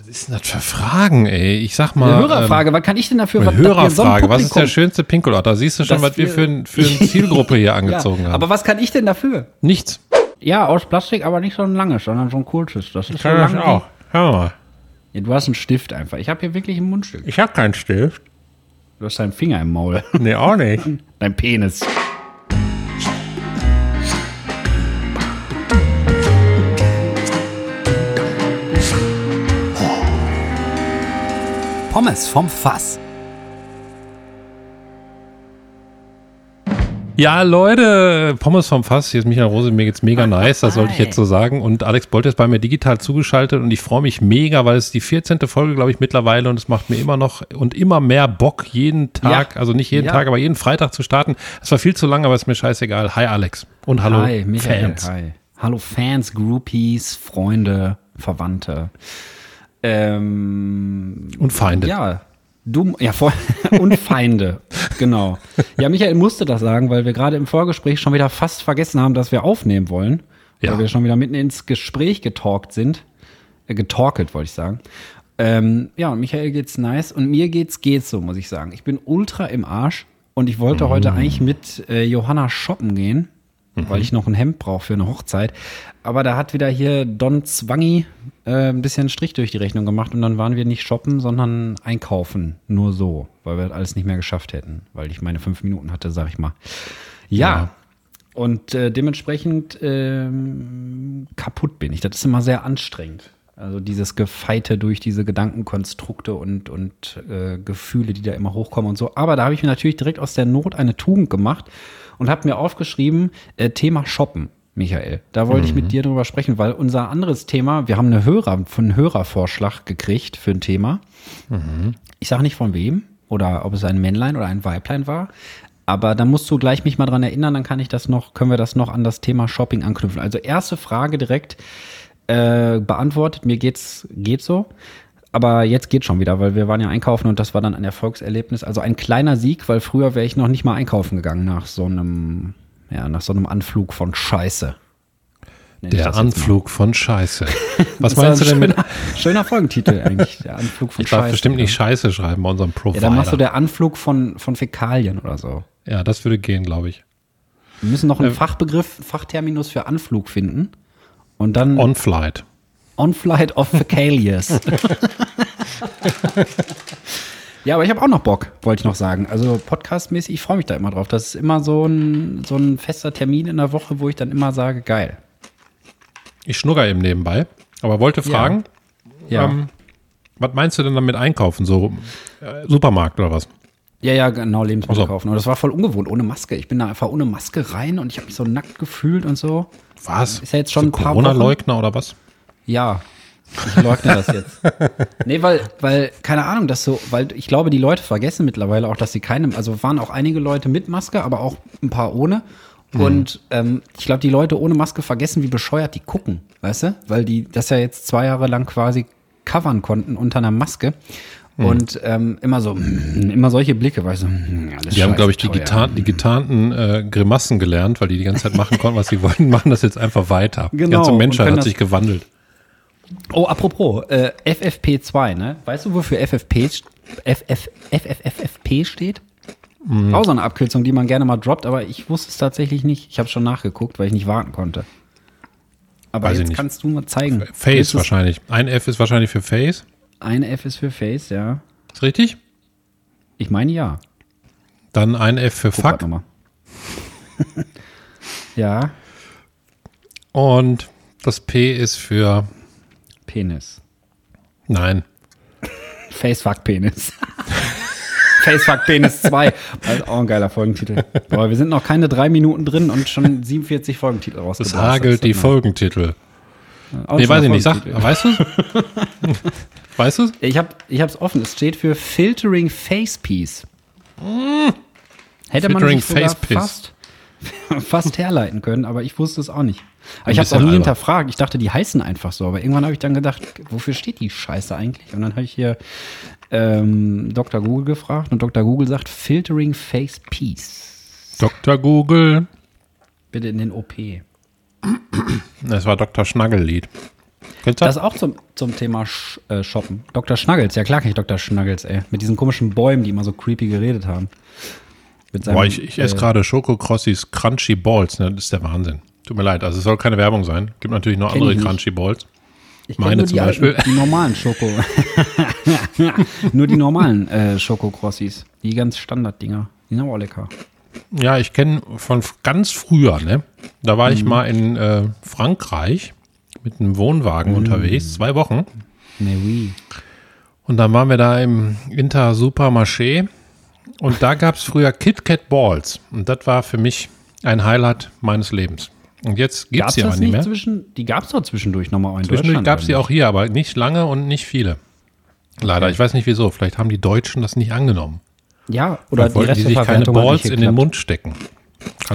Was ist denn das für Fragen, ey? Ich sag mal. Eine Hörerfrage, ähm, was kann ich denn dafür? Eine Hörerfrage, was ist der schönste Pinkelort? Da siehst du schon, was wir für, ein, für eine Zielgruppe hier angezogen ja, haben. Aber was kann ich denn dafür? Nichts. Ja, aus Plastik, aber nicht so ein langes, sondern so ein kurzes. Das ist Kann so das lang. auch. Hör mal. Ja, du hast einen Stift einfach. Ich habe hier wirklich ein Mundstück. Ich hab keinen Stift. Du hast deinen Finger im Maul. Nee, auch nicht. Dein Penis. Pommes vom Fass. Ja, Leute, Pommes vom Fass, hier ist Michael Rose, mir geht's mega nice, das sollte ich jetzt so sagen. Und Alex Bolt ist bei mir digital zugeschaltet und ich freue mich mega, weil es ist die 14. Folge, glaube ich, mittlerweile und es macht mir immer noch und immer mehr Bock, jeden Tag, Ja. also nicht jeden Ja. Tag, aber jeden Freitag zu starten. Es war viel zu lang, aber ist mir scheißegal. Hi Alex und hallo Hi, Michael. Fans. Hi. Hallo Fans, Groupies, Freunde, Verwandte. Ähm, Und Feinde. Ja, dumm, ja, vor, und Feinde, genau. Ja, Michael musste das sagen, weil wir gerade im Vorgespräch schon wieder fast vergessen haben, dass wir aufnehmen wollen. Ja. Weil wir schon wieder mitten ins Gespräch getalkt sind. Äh, getorkelt, wollte ich sagen. Ähm, ja, und Michael geht's nice und mir geht's geht's so, muss ich sagen. Ich bin ultra im Arsch und ich wollte Mm. heute eigentlich mit äh, Johanna shoppen gehen, Mhm. weil ich noch ein Hemd brauche für eine Hochzeit. Aber da hat wieder hier Don Zwangi äh, ein bisschen Strich durch die Rechnung gemacht und dann waren wir nicht shoppen, sondern einkaufen. Nur so, weil wir das alles nicht mehr geschafft hätten, weil ich meine fünf Minuten hatte, sag ich mal. Ja. Ja. Und äh, dementsprechend ähm, kaputt bin ich. Das ist immer sehr anstrengend. Also dieses Gefeite durch diese Gedankenkonstrukte und, und äh, Gefühle, die da immer hochkommen und so. Aber da habe ich mir natürlich direkt aus der Not eine Tugend gemacht und habe mir aufgeschrieben, äh, Thema Shoppen, Michael. Da wollte ich mit dir drüber sprechen, weil unser anderes Thema, wir haben eine Hörer, von einem Hörervorschlag gekriegt für ein Thema. Ich sage nicht von wem oder ob es ein Männlein oder ein Weiblein war. Aber da musst du gleich mich mal dran erinnern, dann kann ich das noch, können wir das noch an das Thema Shopping anknüpfen. Also erste Frage direkt äh, beantwortet. Mir geht's geht so. Aber jetzt geht schon wieder, weil wir waren ja einkaufen und das war dann ein Erfolgserlebnis. Also ein kleiner Sieg, weil früher wäre ich noch nicht mal einkaufen gegangen nach so einem, ja, nach so einem Anflug von Scheiße. Nenn ich Der. Anflug von Scheiße. Was meinst du denn mit? schöner, Folgentitel eigentlich, der Anflug von Ich darf Scheiße. bestimmt nicht Scheiße schreiben bei unserem Ja, Profiler. dann machst du der Anflug von, von Fäkalien oder so. ja, das würde gehen, glaube ich. Wir müssen noch einen Äh, Fachbegriff, Fachterminus für Anflug finden. Und dann On Flight. On-Flight of Fäcalius. ja, aber ich habe auch noch Bock, wollte ich noch sagen. Also podcastmäßig, ich freue mich da immer drauf. Das ist immer so ein, so ein fester Termin in der Woche, wo ich dann immer sage, geil. Ich schnugger eben nebenbei, aber wollte fragen, Ja. Ähm, was meinst du denn damit einkaufen? So äh, Supermarkt oder was? Ja, ja, genau, Lebensmittel So. kaufen. Und das war voll ungewohnt, ohne Maske. Ich bin da einfach ohne Maske rein und ich habe mich so nackt gefühlt und so. Was? Ist ja jetzt schon so ein paar Corona-Leugner oder was? Ja, ich leugne das jetzt. Nee, weil, weil, keine Ahnung, das so, weil ich glaube, die Leute vergessen mittlerweile auch, dass sie keine, also waren auch einige Leute mit Maske, aber auch ein paar ohne. Und ähm, ich glaube, die Leute ohne Maske vergessen, wie bescheuert die gucken, weißt du? Weil die das ja jetzt zwei Jahre lang quasi covern konnten unter einer Maske. Und ähm, immer so, immer solche Blicke, weißt du, hm, alles Die haben, glaube ich, die, getarn, die getarnten äh, Grimassen gelernt, weil die die ganze Zeit machen konnten, was sie wollten, machen das jetzt einfach weiter. die Genau, ganze und Menschheit hat sich gewandelt. Oh, apropos, äh, FFP2, ne? Weißt du, wofür FFP, FF, FFFFP steht? Mhm. Auch so eine Abkürzung, die man gerne mal droppt, aber ich wusste es tatsächlich nicht. Ich habe schon nachgeguckt, weil ich nicht warten konnte. Aber Weiß jetzt kannst du mal zeigen. Face wahrscheinlich. Ein F ist wahrscheinlich für Face. Ein F ist für Face, ja. Ist richtig? Ich meine ja. Dann ein F für Guck Fuck. grad noch mal. ja, Und das P ist für Penis. Nein. Facefuck-Penis. Facefuck-Penis 2. Also auch ein geiler Folgentitel. Aber wir sind noch keine drei Minuten drin und schon 47 Folgentitel Es rausgebracht. hagelt die Folgentitel. Auch Nee, weiß ich nicht. Sag, weißt du Weißt du Ich habe ich hab's offen. Es steht für Filtering Face Piece. Hätte man Filtering sich sogar Face Piece. fast, fast herleiten können, aber ich wusste es auch nicht. Aber ich habe es auch nie albern. hinterfragt. Ich dachte, die heißen einfach so. Aber irgendwann habe ich dann gedacht, wofür steht die Scheiße eigentlich? Und dann habe ich hier ähm, Dr. Google gefragt und Dr. Google sagt Filtering Face Piece. Dr. Google. Bitte in den OP. Das war Dr. Schnaggellied. Das auch zum, zum Thema Sch äh, Shoppen. Dr. Schnuggles, ja klar kenn ich Dr. Schnuggles, ey. Mit diesen komischen Bäumen, die immer so creepy geredet haben. Seinem, Boah, ich, ich esse äh, gerade Schoko Crossis Crunchy Balls, ne? Das ist der Wahnsinn. Tut mir leid, also es soll keine Werbung sein. Gibt natürlich noch Kenn andere. Crunchy Balls. Ich meine nur zum die, Beispiel. Alten, die normalen Schoko. nur die normalen äh, Schoko-Crossis. Die ganz Standard-Dinger. Die sind auch lecker. Ja, ich kenne von ganz früher, ne? Da war Mhm. ich mal in äh, Frankreich mit einem Wohnwagen Mhm. unterwegs, zwei Wochen. Mais oui. Und dann waren wir da im Inter Supermarché und da gab es früher Kit Kat Balls. Und das war für mich ein Highlight meines Lebens. Und jetzt gibt es das nicht mehr. zwischen, die gab es doch zwischendurch nochmal in Zwischendurch gab es oder auch hier, aber nicht lange und nicht viele. Leider, Okay. ich weiß nicht wieso. Vielleicht haben die Deutschen das nicht angenommen. Ja, oder Vielleicht wollten die sich keine Resteverwertung Balls in den. Mund stecken. Kann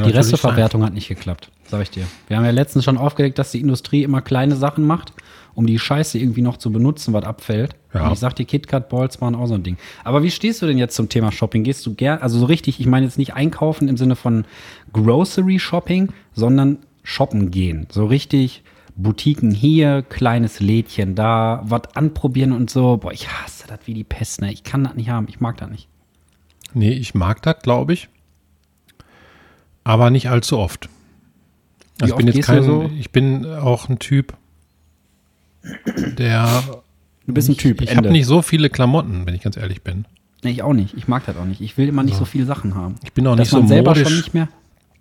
Die natürlich sein. Resteverwertung hat nicht geklappt, sag ich dir. Wir haben ja letztens schon aufgelegt, dass die Industrie immer kleine Sachen macht, um die Scheiße irgendwie noch zu benutzen, was abfällt. Ja. Und ich sag dir, KitKat Balls waren auch so ein Ding. Aber wie stehst du denn jetzt zum Thema Shopping? Gehst du gern, also so richtig, ich meine jetzt nicht einkaufen im Sinne von Grocery Shopping, sondern shoppen gehen. So richtig Boutiquen hier, kleines Lädchen da, was anprobieren und so. Boah, ich hasse das wie die Pest, ne? Ich kann das nicht haben, ich mag das nicht. Nee, ich mag das, glaube ich. Aber nicht allzu oft. Also ich bin jetzt kein, so? ich bin auch ein Typ, der. Du bist ein Typ, Ich habe Ende. nicht so viele Klamotten, wenn ich ganz ehrlich bin. Nee, ich auch nicht. Ich mag das auch nicht. Ich will immer nicht so viele Sachen haben. Ich bin auch Dass nicht so man selber modisch. schon nicht mehr.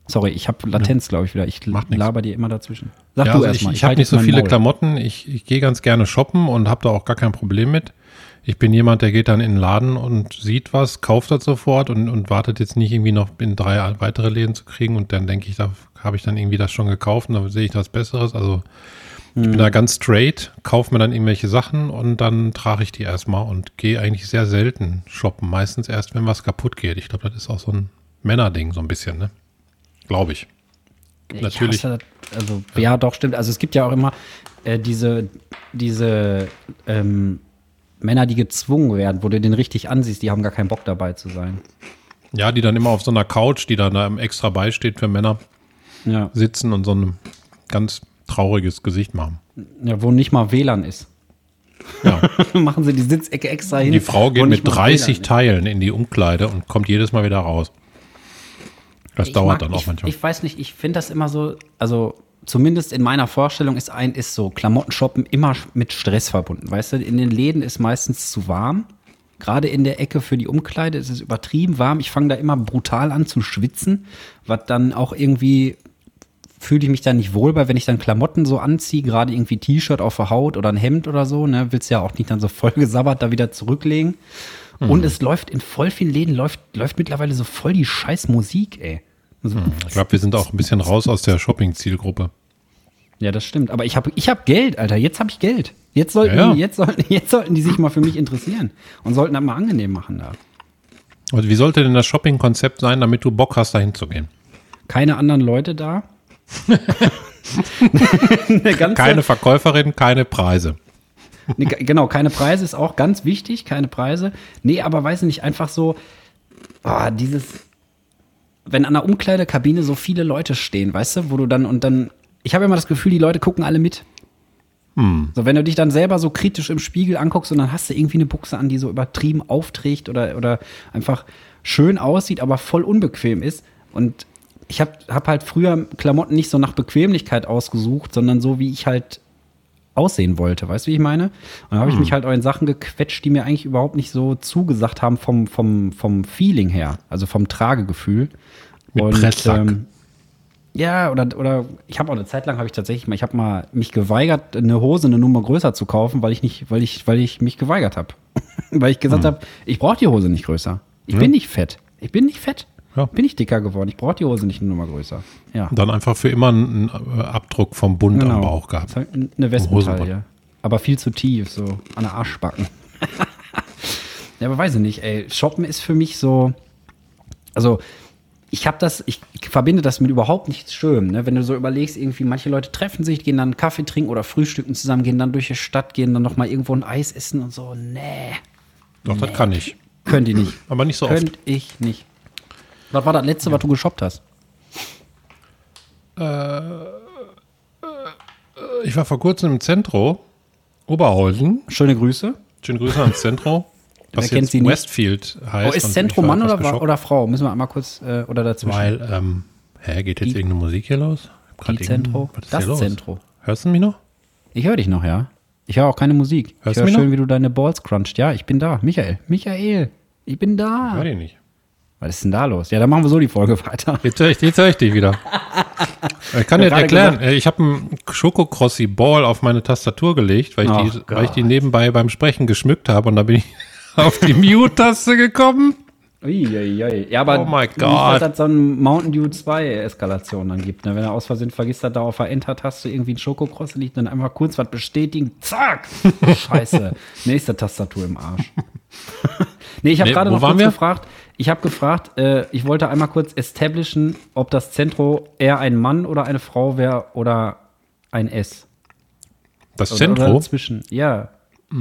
Sorry, ich habe Latenz, glaube ich, wieder. Ich Macht nix. laber dir immer dazwischen. Sag Ja, du also erst ich mal. ich habe nicht so viele Maul. Klamotten. Ich, ich gehe ganz gerne shoppen und habe da auch gar kein Problem mit. Ich bin jemand, der geht dann in den Laden und sieht was, kauft das sofort und, und wartet jetzt nicht irgendwie noch in drei weitere Läden zu kriegen und dann denke ich, da habe ich dann irgendwie das schon gekauft und dann sehe ich was Besseres. Also ich Hm. bin da ganz straight, kaufe mir dann irgendwelche Sachen und dann trage ich die erstmal und gehe eigentlich sehr selten shoppen. Meistens erst, wenn was kaputt geht. Ich glaube, das ist auch so ein Männerding so ein bisschen, ne? Glaube ich. Ich natürlich. hasse. Also, ja. doch, stimmt. Also, es gibt ja auch immer äh, diese, diese ähm, Männer, die gezwungen werden, wo du den richtig ansiehst, die haben gar keinen Bock dabei zu sein. Ja, die dann immer auf so einer Couch, die dann da extra beisteht für Männer, Ja. sitzen und so ein ganz trauriges Gesicht machen. ja wo nicht mal WLAN ist. Ja. Machen sie die Sitzecke extra hin. Die Frau geht mit mal 30 WLAN. Teilen in die Umkleide und kommt jedes Mal wieder raus. Das Ich dauert mag- dann auch ich, manchmal. Ich weiß nicht, ich finde das immer so, also zumindest in meiner Vorstellung ist ein, ist so Klamottenshoppen immer mit Stress verbunden. Weißt du, in den Läden ist meistens zu warm. Gerade in der Ecke für die Umkleide ist es übertrieben warm. Ich fange da immer brutal an zu schwitzen, was dann auch irgendwie fühle ich mich da nicht wohl bei, wenn ich dann Klamotten so anziehe, gerade irgendwie T-Shirt auf der Haut oder ein Hemd oder so, ne, willst ja auch nicht dann so voll gesabbert da wieder zurücklegen. Und es läuft in voll vielen Läden läuft, läuft mittlerweile so voll die scheiß Musik, ey. So, ich glaube, wir sind auch ein bisschen raus aus der Shopping-Zielgruppe. Ja, das stimmt. Aber ich habe ich hab Geld, Alter. Jetzt habe ich Geld. Jetzt sollten, Ja, ja. Die, jetzt, sollten, jetzt sollten die sich mal für mich interessieren und sollten das mal angenehm machen da. Und wie sollte denn das Shopping-Konzept sein, damit du Bock hast, dahin zu gehen? Keine anderen Leute da. Ganze, Keine Verkäuferin, keine Preise. Nee, ge- genau, keine Preise ist auch ganz wichtig, keine Preise. Nee, aber weiß nicht, einfach so, ah, dieses, wenn an der Umkleidekabine so viele Leute stehen, weißt du, wo du dann und dann, ich habe immer das Gefühl, die Leute gucken alle mit. So, wenn du dich dann selber so kritisch im Spiegel anguckst und dann hast du irgendwie eine Buchse an, die so übertrieben aufträgt oder, oder einfach schön aussieht, aber voll unbequem ist. Und ich habe hab halt früher Klamotten nicht so nach Bequemlichkeit ausgesucht, sondern so, wie ich halt aussehen wollte. Weißt du, wie ich meine? Und dann habe ich mich halt auch in Sachen gequetscht, die mir eigentlich überhaupt nicht so zugesagt haben vom, vom, vom Feeling her, also vom Tragegefühl. Mit Presssack. ja, oder, oder ich habe auch eine Zeit lang habe ich tatsächlich mal, ich habe mal mich geweigert, eine Hose eine Nummer größer zu kaufen, weil ich nicht, weil ich, weil ich mich geweigert habe. weil ich gesagt habe, ich brauche die Hose nicht größer. Ich bin nicht fett. Ich bin nicht fett. Ja. Bin ich dicker geworden. Ich brauche die Hose nicht eine Nummer größer. Ja. Dann einfach für immer einen äh, Abdruck vom Bund am Bauch gehabt. eine Wespentaille. Aber viel zu tief, so an der Arschbacken. ja, aber weiß ich nicht, ey. Shoppen ist für mich so. Also, ich habe das, ich verbinde das mit überhaupt nichts Schönem. Ne? Wenn du so überlegst, irgendwie, manche Leute treffen sich, gehen dann einen Kaffee trinken oder frühstücken zusammen, gehen dann durch die Stadt, gehen dann nochmal irgendwo ein Eis essen und so. Nee. Doch, das kann ich. Könnt ihr nicht. Aber nicht so oft. Könnt ich nicht. Was war das letzte, was du geshoppt hast? ich war vor kurzem im Zentro, Oberhausen. Schöne Grüße. Schöne Grüße ans Zentro. Was kennt jetzt sie nicht? Westfield heißt. Oh, ist Zentro ich Mann oder, oder Frau? Müssen wir einmal kurz äh, oder dazwischen. Weil, ähm, hä, geht jetzt Die- irgendeine Musik hier los? Ich Die Zentro. Was ist Das? Zentro. Hörst du mich noch? Ich höre dich noch, ja. Ich höre auch keine Musik. Hörst ich du höre mich schön, noch? wie du deine Balls crunchst. Ja, ich bin da. Michael. Michael. Ich bin da. Hör dich nicht. Was ist denn da los? Ja, dann machen wir so die Folge weiter. Jetzt höre ich, jetzt hör ich dich wieder. Ich kann dir erklären, äh, ich habe einen Schokokrossi Ball auf meine Tastatur gelegt, weil ich, die, Gott. weil ich die nebenbei beim Sprechen geschmückt habe und da bin ich auf die Mute-Taste gekommen. Uiuiui. Ja, aber Oh my nicht, God. dass das so ein Mountain Dew 2 Eskalation dann gibt. Ne? Wenn er aus Versehen vergisst, dass da auf der Enter-Taste irgendwie ein Schokokross liegt, dann einfach kurz was bestätigen. Zack! Scheiße. Nächste Tastatur im Arsch. nee, ich habe Nee, gerade noch kurz wir? gefragt. Ich habe gefragt, äh, ich wollte einmal kurz establishen, ob das Zentro eher ein Mann oder eine Frau wäre oder ein S. Das Oder, Zentro? Oder dazwischen. Ja.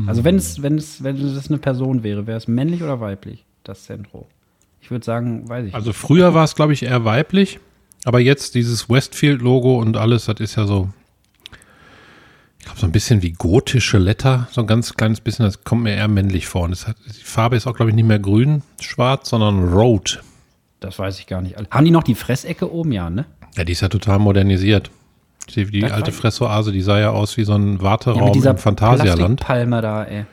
Also wenn es, wenn es, wenn es eine Person wäre, wäre es männlich oder weiblich, das Zentro? Ich würde sagen, weiß ich Also früher war es, glaube ich, eher weiblich, aber jetzt dieses Westfield-Logo und alles, das ist ja so, ich glaube, so ein bisschen wie gotische Letter, so ein ganz kleines bisschen, das kommt mir eher männlich vor. Und es hat, die Farbe ist auch, glaube ich, nicht mehr grün, schwarz, sondern rot. Das weiß ich gar nicht. Haben die noch die Fressecke oben? Ja, ne? Ja, die ist ja total modernisiert. Die, die alte Fressoase, die sah ja aus wie so ein Ja, Warteraum im Phantasialand. Plastikpalme da, ey.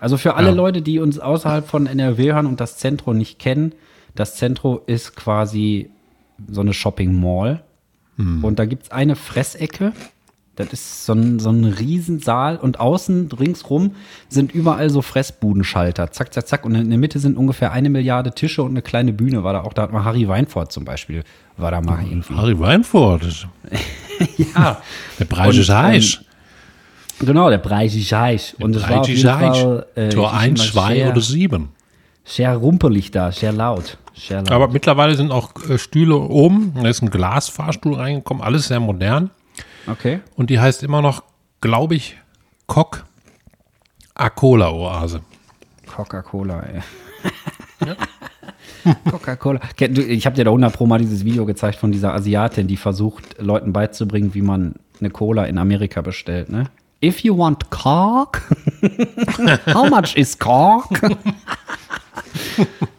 Also für alle Ja. Leute, die uns außerhalb von NRW hören und das Zentro nicht kennen, das Zentro ist quasi so eine Shopping Mall. Hm. Und da gibt's eine Fressecke. Das ist so ein, so ein Riesensaal und außen ringsrum sind überall so Fressbudenschalter. Zack, zack, zack. Und in der Mitte sind ungefähr eine Milliarde Tische und eine kleine Bühne war da auch. Da hat mal Harry Weinfurt zum Beispiel, war da mal irgendwie. Harry Weinfurt, Ja. der Breische Und, ähm, Heisch. Genau, der Breische Scheich. Und es war auf jeden Fall äh, Tor ich 1, sag mal, 2 sehr- oder 7. Sehr rumpelig da, sehr laut. Sehr laut. Aber mittlerweile sind auch äh, Stühle oben. Da ist ein Glasfahrstuhl reingekommen, alles sehr modern. Okay. Und die heißt immer noch, glaube ich, Cock Acola Oase. Coca-Cola, ey. Coca-Cola. Ich habe dir da 100 Pro mal dieses Video gezeigt von dieser Asiatin, die versucht, Leuten beizubringen, wie man eine Cola in Amerika bestellt, ne? If you want Coke, how much is Coke?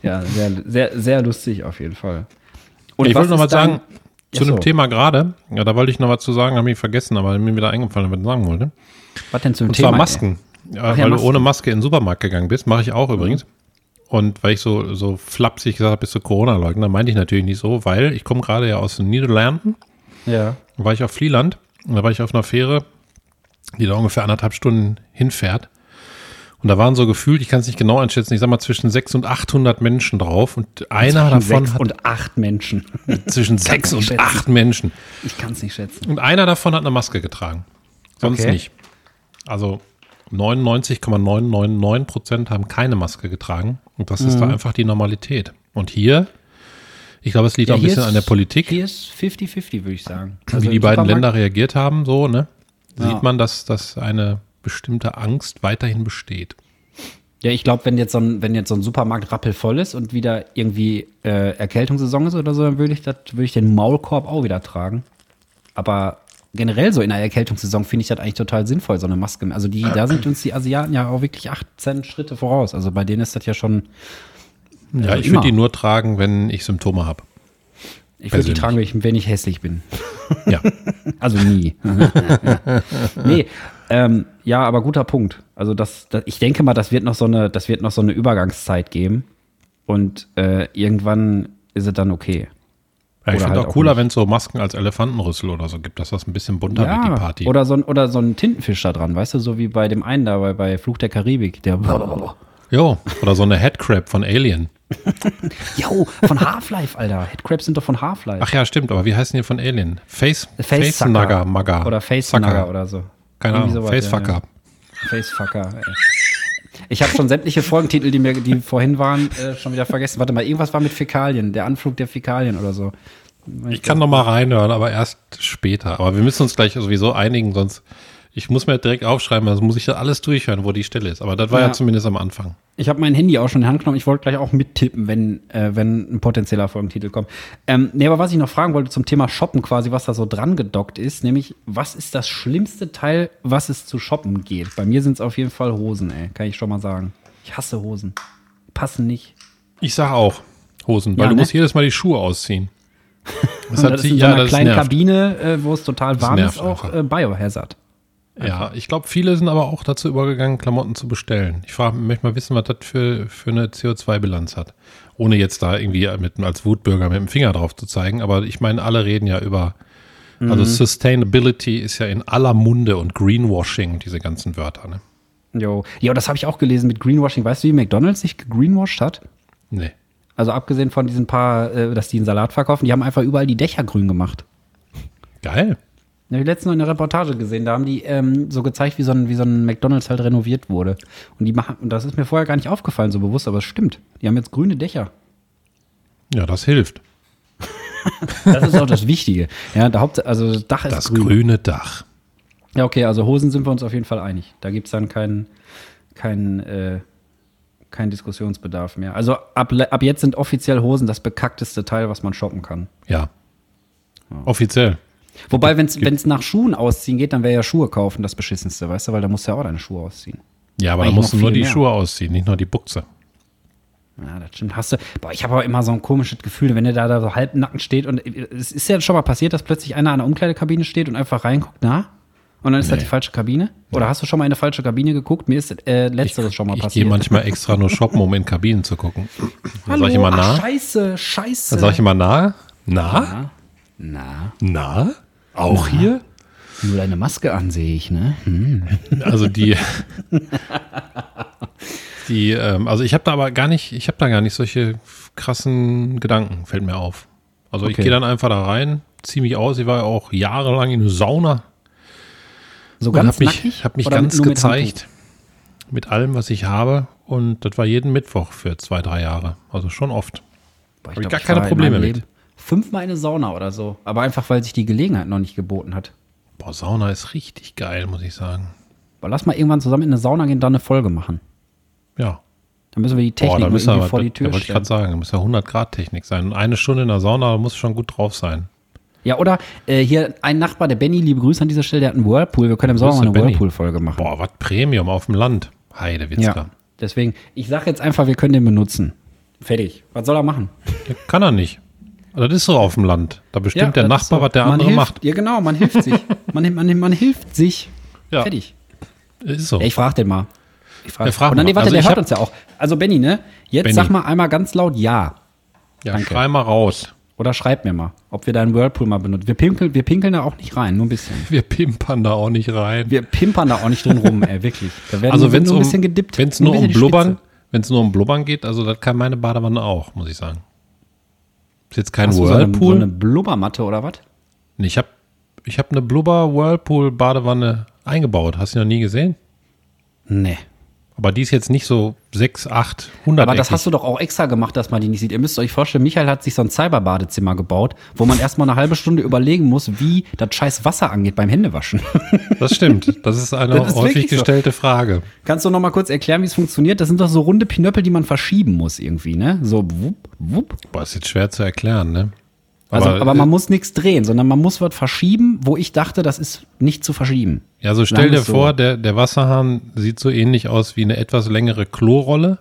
ja, sehr, sehr, sehr lustig auf jeden Fall. Und ich wollte noch dann- sagen zu so. dem Thema gerade. Ja, da wollte ich noch was zu sagen, habe ich vergessen, aber mir wieder eingefallen, was ich sagen wollte. Was denn zum Und Thema? zwar ey? Masken. Ja, ja, weil Masken. du ohne Maske in den Supermarkt gegangen bist, mache ich auch übrigens. Und weil ich so, so flapsig gesagt habe, bist du Corona-Leugner, meinte ich natürlich nicht so, weil ich komme gerade ja aus den Niederlanden, Ja. da war ich auf Flieland und da war ich auf einer Fähre, die da ungefähr anderthalb Stunden hinfährt. Und da waren so gefühlt, ich kann es nicht genau einschätzen, ich sag mal zwischen 600 und 800 Menschen drauf und einer davon Sechs hat und acht Menschen. zwischen sechs nicht und schätzen. acht Menschen. Ich kann es nicht schätzen. Und einer davon hat eine Maske getragen. Sonst Okay. nicht. Also 99,999 Prozent haben keine Maske getragen. Und das Mhm. ist da einfach die Normalität. Und hier, ich glaube, es liegt auch ein bisschen ist- an der Politik, Hier ist 50-50, würde ich sagen. wie Also die im beiden Länder reagiert haben, so, ne? Ja. Sieht man, dass, dass eine bestimmte Angst weiterhin besteht. Ja, ich glaube, wenn jetzt so ein, wenn jetzt so ein Supermarkt rappelvoll ist und wieder irgendwie äh, Erkältungssaison ist oder so, dann würde ich das, würde ich den Maulkorb auch wieder tragen. Aber generell so in der Erkältungssaison finde ich das eigentlich total sinnvoll, so eine Maske. Also die, da sind uns die Asiaten ja auch wirklich 18 Schritte voraus. Also bei denen ist das ja schon. Ja, Also ich immer. würde die nur tragen, wenn ich Symptome habe. Ich würde die tragen, wenn ich, wenn ich hässlich bin. Ja. Also nie. nee, ähm, ja, aber guter Punkt. Also das, das, ich denke mal, das wird noch so eine, das wird noch so eine Übergangszeit geben. Und äh, irgendwann ist es dann okay. ja ich finde halt auch cooler, wenn es so Masken als Elefantenrüssel oder so gibt, dass das ein bisschen bunter wird, die Party. Oder so, ein, oder so ein Tintenfisch da dran, weißt du, so wie bei dem einen da, bei, bei Fluch der Karibik. Der jo, oder so eine Headcrab von Alien. Jo, von Half-Life, Alter. Headcrabs sind doch von Half-Life. Ach ja, stimmt, aber wie heißen die von Alien? Face, Face Nugger, Mugger. Oder Face Sucker. Nugger oder so. Keine Ahnung, sowas, Facefucker. Ja, ja. Facefucker, ey. Ich habe schon sämtliche Folgentitel, die mir, die vorhin waren, äh, schon wieder vergessen. Warte mal, irgendwas war mit Fäkalien, der Anflug der Fäkalien oder so. Ich kann noch mal reinhören, aber erst später. Aber wir müssen uns gleich sowieso einigen, sonst Ich muss mir direkt aufschreiben, also muss ich ja alles durchhören, wo die Stelle ist. Aber das war ja, Ja. zumindest am Anfang. Ich habe mein Handy auch schon in die Hand genommen. Ich wollte gleich auch mittippen, wenn, äh, wenn ein potenzieller Folgentitel kommt. Ähm, nee, aber was ich noch fragen wollte zum Thema Shoppen quasi, was da so dran gedockt ist, nämlich, was ist das schlimmste Teil, was es zu shoppen geht? Bei mir sind es auf jeden Fall Hosen, ey. Kann ich schon mal sagen. Ich hasse Hosen. Passen nicht. Ich sag auch Hosen, weil Ja, du ne? musst jedes Mal die Schuhe ausziehen. Das Und das ist sich- in so einer kleinen nervt. Kabine, äh, wo es total warm ist, auch äh, Biohazard. Ja, ich glaube, viele sind aber auch dazu übergegangen, Klamotten zu bestellen. Ich frage, möchte mal wissen, was das für, für eine CO2-Bilanz hat. Ohne jetzt da irgendwie mit, als Wutbürger mit dem Finger drauf zu zeigen. Aber ich meine, alle reden ja über, Mhm. also Sustainability ist ja in aller Munde und Greenwashing, diese ganzen Wörter, ne? Jo. Ja, das habe ich auch gelesen mit Greenwashing. Weißt du, wie McDonalds sich gegreenwashed hat? Nee. Also abgesehen von diesen paar, äh, dass die einen Salat verkaufen, die haben einfach überall die Dächer grün gemacht. Geil. Ja, ich letztens noch in der Reportage gesehen, da haben die ähm, so gezeigt, wie so, ein, wie so ein McDonalds halt renoviert wurde. Und die machen, und das ist mir vorher gar nicht aufgefallen, so bewusst, aber es stimmt. Die haben jetzt grüne Dächer. Ja, das hilft. Das ist auch das Wichtige. Ja, der Haupt, also das Dach ist Das grün. grüne Dach. Ja, okay, also Hosen sind wir uns auf jeden Fall einig. Da gibt es dann keinen kein, äh, kein Diskussionsbedarf mehr. Also ab, ab jetzt sind offiziell Hosen das bekackteste Teil, was man shoppen kann. Ja. Offiziell. Wobei, wenn es nach Schuhen ausziehen geht, dann wäre ja Schuhe kaufen das beschissenste, weißt du, weil da musst du ja auch deine Schuhe ausziehen. Ja, aber da musst du nur die mehr. Schuhe ausziehen, nicht nur die Buchse. Ja, das stimmt. Hast du. Boah, ich habe aber immer so ein komisches Gefühl, wenn der da, da so halbnackend steht und es ist ja schon mal passiert, dass plötzlich einer an der Umkleidekabine steht und einfach reinguckt, na? Und dann ist das Nee. die falsche Kabine? Oder hast du schon mal in eine falsche Kabine geguckt? Mir ist äh, letzteres schon mal Ich gehe passiert. manchmal extra nur shoppen, um in Kabinen zu gucken. Dann Hallo, sag ich immer ach, na. scheiße, scheiße. Dann sag ich immer na. Na? na, Na? Auch hier? nur deine Maske an, sehe ich, ne? Hm. Also die, die, ähm, also ich habe da aber gar nicht, ich habe da gar nicht solche krassen Gedanken, fällt mir auf. Also ich Okay. gehe dann einfach da rein, ziehe mich aus. Ich war ja auch jahrelang in der Sauna So ganz habe mich, nackig? hab mich Oder ganz mit gezeigt mit allem, was ich habe. Und das war jeden Mittwoch für zwei, drei Jahre. Also schon oft. Handtuch? Boah, Hab ich glaub, gar keine Probleme mit. Leben Fünfmal in eine Sauna oder so. Aber einfach, weil sich die Gelegenheit noch nicht geboten hat. Boah, Sauna ist richtig geil, muss ich sagen. Aber lass mal irgendwann zusammen in eine Sauna gehen, dann eine Folge machen. Ja. Dann müssen wir die Boah, Technik da müssen wir irgendwie aber, vor die da, Tür da wollte ich gerade sagen, da muss ja 100 Grad Technik sein. Und eine Stunde in der Sauna, da muss schon gut drauf sein. Ja, oder äh, hier ein Nachbar, der Benny, liebe Grüße an dieser Stelle, der hat einen Whirlpool. Wir können im Sommer mal eine. Whirlpool-Folge machen. Boah, was Premium auf dem Land. Heidewitzka. ja, deswegen, ich sage jetzt einfach, wir können den benutzen. Fertig. Was soll er machen? Ja, Kann er nicht. Das ist so auf dem Land. Da bestimmt der das ist Nachbar, so. was der man andere hilft, macht. Ja, genau, man hilft sich. man, man, man hilft sich. Ja. Fertig. Ist so. Ja, ich frage den mal. Ich frage Ja, frag Und dann, mal. nee, warte, Also der hört uns ja auch. Also Benny, ne? Jetzt Benny. sag mal einmal ganz laut Ja. ja, danke. schrei mal raus. Oder schreib mir mal, ob wir deinen Whirlpool mal benutzen. Wir pinkeln, wir pinkeln da auch nicht rein, nur ein bisschen. Wir pimpern da auch nicht rein. Wir pimpern da auch nicht drin rum, ey, wirklich. Da werden also wenn es nur um, ein bisschen gedippt. wenn's Nur um Blubbern, wenn es nur um Blubbern geht, also das kann meine Badewanne auch, muss ich sagen. Ist jetzt kein Hast du so eine, so Whirlpool. eine Blubbermatte oder was? Nee, ich habe ich hab eine Blubber Whirlpool Badewanne eingebaut. Hast du die noch nie gesehen? Nee. Aber die ist jetzt nicht so 6, 8, 100 Aber das hast du doch auch extra gemacht, dass man die nicht sieht. Ihr müsst euch vorstellen, Michael hat sich so ein Cyberbadezimmer gebaut, wo man erstmal eine halbe Stunde überlegen muss, wie das scheiß Wasser angeht beim Händewaschen. Das stimmt. Das ist eine Das ist häufig wirklich so. gestellte Frage. Kannst du noch mal kurz erklären, wie es funktioniert? Das sind doch so runde Pinöppel, die man verschieben muss irgendwie, ne? So wupp, wupp. Boah, ist jetzt schwer zu erklären, ne? Also, aber, äh, man muss nichts drehen, sondern man muss was verschieben, wo ich dachte, das ist nicht zu verschieben. Ja, so stell dir so. vor, der, der Wasserhahn sieht so ähnlich aus wie eine etwas längere Klorolle.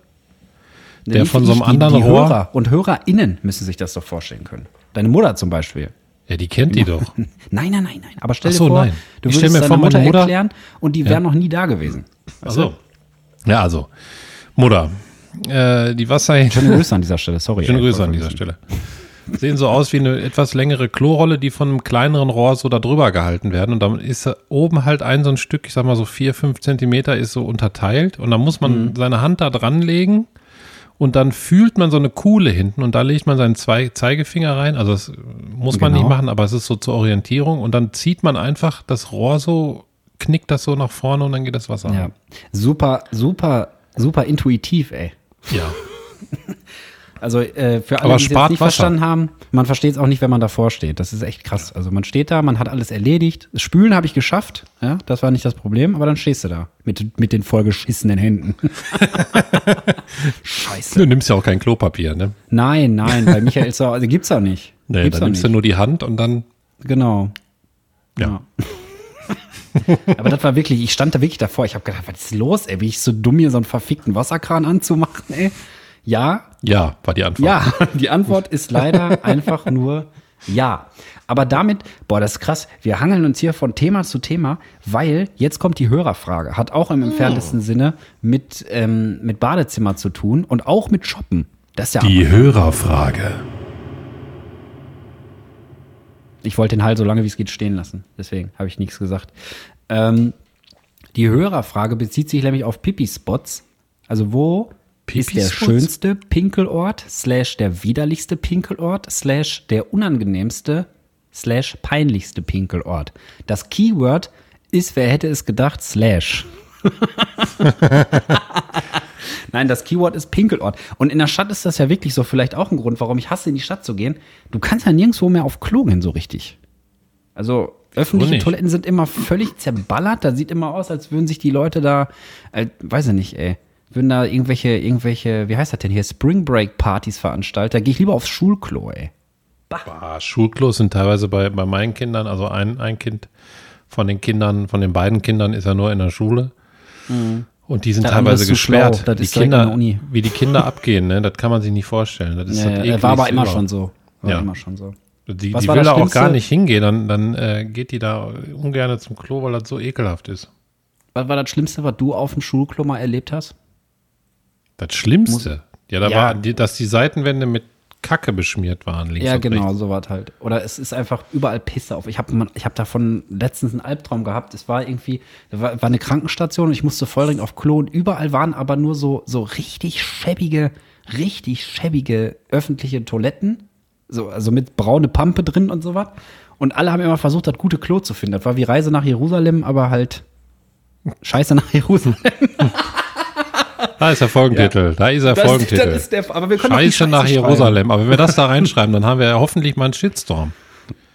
Der Nicht von so einem ich, anderen die, die Rohr. Hörer und HörerInnen müssen sich das doch vorstellen können. Deine Mutter zum Beispiel. Ja, die kennt die doch. Nein, nein, nein, nein. Aber stell Ach dir so, vor, nein. du würdest mir vor, Mutter Mutter- erklären und die wäre noch nie da gewesen. Also. Ja, also. Mutter. Äh, die Wasserhähne. Schöne Grüße an dieser Stelle, sorry. Schöne ey, Grüße an dieser. Stelle. Sehen so aus wie eine etwas längere Klorolle, die von einem kleineren Rohr so da drüber gehalten werden. Und dann ist oben halt ein so ein Stück, ich sag mal so vier, fünf Zentimeter ist so unterteilt. Und dann muss man Mhm. seine Hand da dran legen. Und dann fühlt man so eine Kuhle hinten und da legt man seinen zwei Zeigefinger rein. Also das muss man Genau. nicht machen, aber es ist so zur Orientierung. Und dann zieht man einfach das Rohr so, knickt das so nach vorne und dann geht das Wasser. Ja. an. Super, super, super intuitiv, ey. ja. Also äh, für alle, die es nicht Wasser. verstanden haben, man versteht es auch nicht, wenn man davor steht. Das ist echt krass. Also man steht da, man hat alles erledigt. Das Spülen habe ich geschafft, ja, das war nicht das Problem, aber dann stehst du da mit, mit den vollgeschissenen Händen. Scheiße. Du nimmst ja auch kein Klopapier, ne? Nein, nein, bei Michael ist auch, also gibt's auch nicht. Nee, gibt's dann auch nimmst nicht. du nur die Hand und dann, Genau. ja. Aber das war wirklich, ich stand da wirklich davor. Ich habe gedacht, was ist los, ey? Bin ich so dumm, hier so einen verfickten Wasserkran anzumachen, ey? Ja, Ja, war die Antwort. ja. Die Antwort ist leider einfach nur ja. Aber damit, boah, das ist krass. Wir hangeln uns hier von Thema zu Thema, weil jetzt kommt die Hörerfrage. Hat auch im entferntesten Sinne mit, ähm, mit Badezimmer zu tun und auch mit Shoppen. Das ist ja Die Hörerfrage. Ich wollte den Hall so lange wie es geht stehen lassen. Deswegen habe ich nichts gesagt. Ähm, die Hörerfrage bezieht sich nämlich auf Pipi-Spots. Also wo ist der Pipi-Spots? schönste Pinkelort, slash der widerlichste Pinkelort, slash der unangenehmste, slash peinlichste Pinkelort. Das Keyword ist, wer hätte es gedacht, slash. Nein, das Keyword ist Pinkelort. Und in der Stadt ist das ja wirklich so vielleicht auch ein Grund, warum ich hasse, in die Stadt zu gehen. Du kannst ja nirgendwo mehr auf Klo gehen, so richtig. Also öffentliche? Toiletten sind immer völlig zerballert. Da sieht immer aus, als würden sich die Leute da, äh, weiß ich nicht, ey, würden da irgendwelche, irgendwelche, wie heißt das denn hier, Spring Break Partys veranstalten. Da gehe ich lieber aufs Schulklo, ey. Ah, Schulklos sind teilweise bei, bei meinen Kindern, also ein, ein Kind von den Kindern, von den beiden Kindern ist ja nur in der Schule. Und die sind andere teilweise gesperrt. schlau, das die Kinder, der Uni. wie die Kinder abgehen, ne, das kann man sich nicht vorstellen. Das ist Ja, das ja, war aber immer schon so. War Ja. immer schon so. Die, Was die will da auch gar nicht hingehen, dann, dann äh, geht die da ungern zum Klo, weil das so ekelhaft ist. Was war das Schlimmste, was du auf dem Schulklo mal erlebt hast? Das Schlimmste. Ja, da Ja. war, dass die Seitenwände mit Kacke beschmiert waren, links Ja, genau, rechts. so was halt. Oder es ist einfach überall Pisse auf. Ich habe ich hab davon letztens einen Albtraum gehabt. Es war irgendwie, da war, war eine Krankenstation und ich musste voll dringend auf Klo und überall waren aber nur so, so richtig schäbige, richtig schäbige öffentliche Toiletten. So, also mit braune Pampe drin und so was. Und alle haben immer versucht, das gute Klo zu finden. Das war wie Reise nach Jerusalem, aber halt Scheiße nach Jerusalem. Da ist der Folgentitel. Da ist der Das, Folgentitel. das ist der, aber wir können die Scheiße nach schreiben. Jerusalem. Aber wenn wir das da reinschreiben, dann haben wir ja hoffentlich mal einen Shitstorm.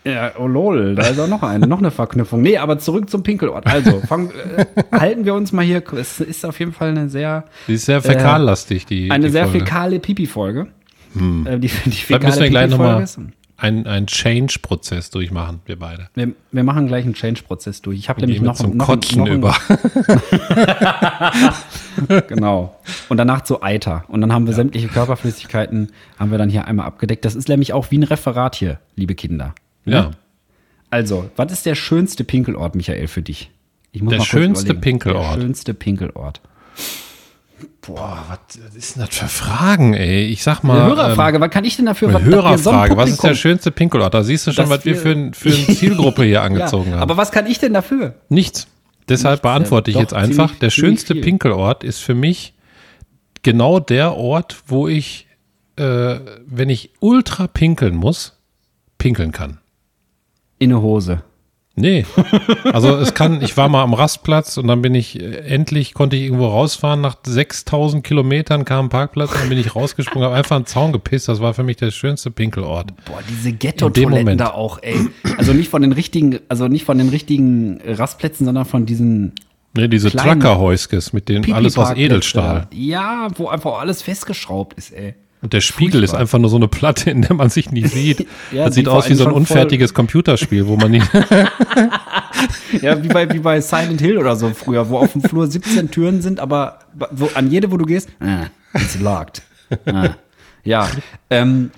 Ja, oh lol, da ist auch noch eine, noch eine Verknüpfung. Nee, aber zurück zum Pinkelort. Also, fang, äh, halten wir uns mal hier, es ist auf jeden Fall eine sehr, Die ist sehr fäkallastig, die eine die sehr Folge. fäkale Pipi-Folge. Äh, die, die Vielleicht müssen wir gleich Pipi-Folge nochmal ist- einen, einen Change-Prozess durchmachen, wir beide. Wir, wir machen gleich einen Change-Prozess durch. Ich habe nämlich noch, zum noch, Kotzen noch über. Genau. Und danach zu Eiter. Und dann haben wir sämtliche Körperflüssigkeiten, haben wir dann hier einmal abgedeckt. Das ist nämlich auch wie ein Referat hier, liebe Kinder. Ja. Also, was ist der schönste Pinkelort, Michael, für dich? Ich muss Der schönste. Pinkelort. Der schönste Pinkelort. Boah, was ist denn das für Fragen, ey? Ich sag mal. Eine Hörerfrage, was kann ich denn dafür? Ähm, eine so Hörerfrage. Was ist der schönste Pinkelort? Da siehst du schon, was wir wir- für, ein, für eine Zielgruppe hier Ja, angezogen haben. aber was kann ich denn dafür? Nichts. Deshalb Nichts, ja, beantworte ich jetzt einfach. ziemlich- der schönste. Pinkelort ist für mich genau der Ort, wo ich, äh, wenn ich ultra pinkeln muss, pinkeln kann. In eine Hose. Nee. Also es kann, ich war mal am Rastplatz und dann bin ich, äh, endlich konnte ich irgendwo rausfahren. Nach 6000 Kilometern kam ein Parkplatz, dann bin ich rausgesprungen, habe einfach einen Zaun gepisst. Das war für mich der schönste Pinkelort. Boah, diese Ghetto-Toiletten da auch, ey. Also nicht von den richtigen, also nicht von den richtigen Rastplätzen, sondern von diesen Nee, diese Truckerhäuskes mit dem alles aus Edelstahl. Ja, wo einfach alles festgeschraubt ist, ey. Und der Spiegel ist Furchtbar. einfach nur so eine Platte, in der man sich nicht sieht. Ja, das sieht aus wie so ein unfertiges Computerspiel, wo man nicht. Ja, wie bei, wie bei Silent Hill oder so früher, wo auf dem Flur 17 Türen sind, aber wo, an jede, wo du gehst, ah, it's locked. Ah. Ja, ähm,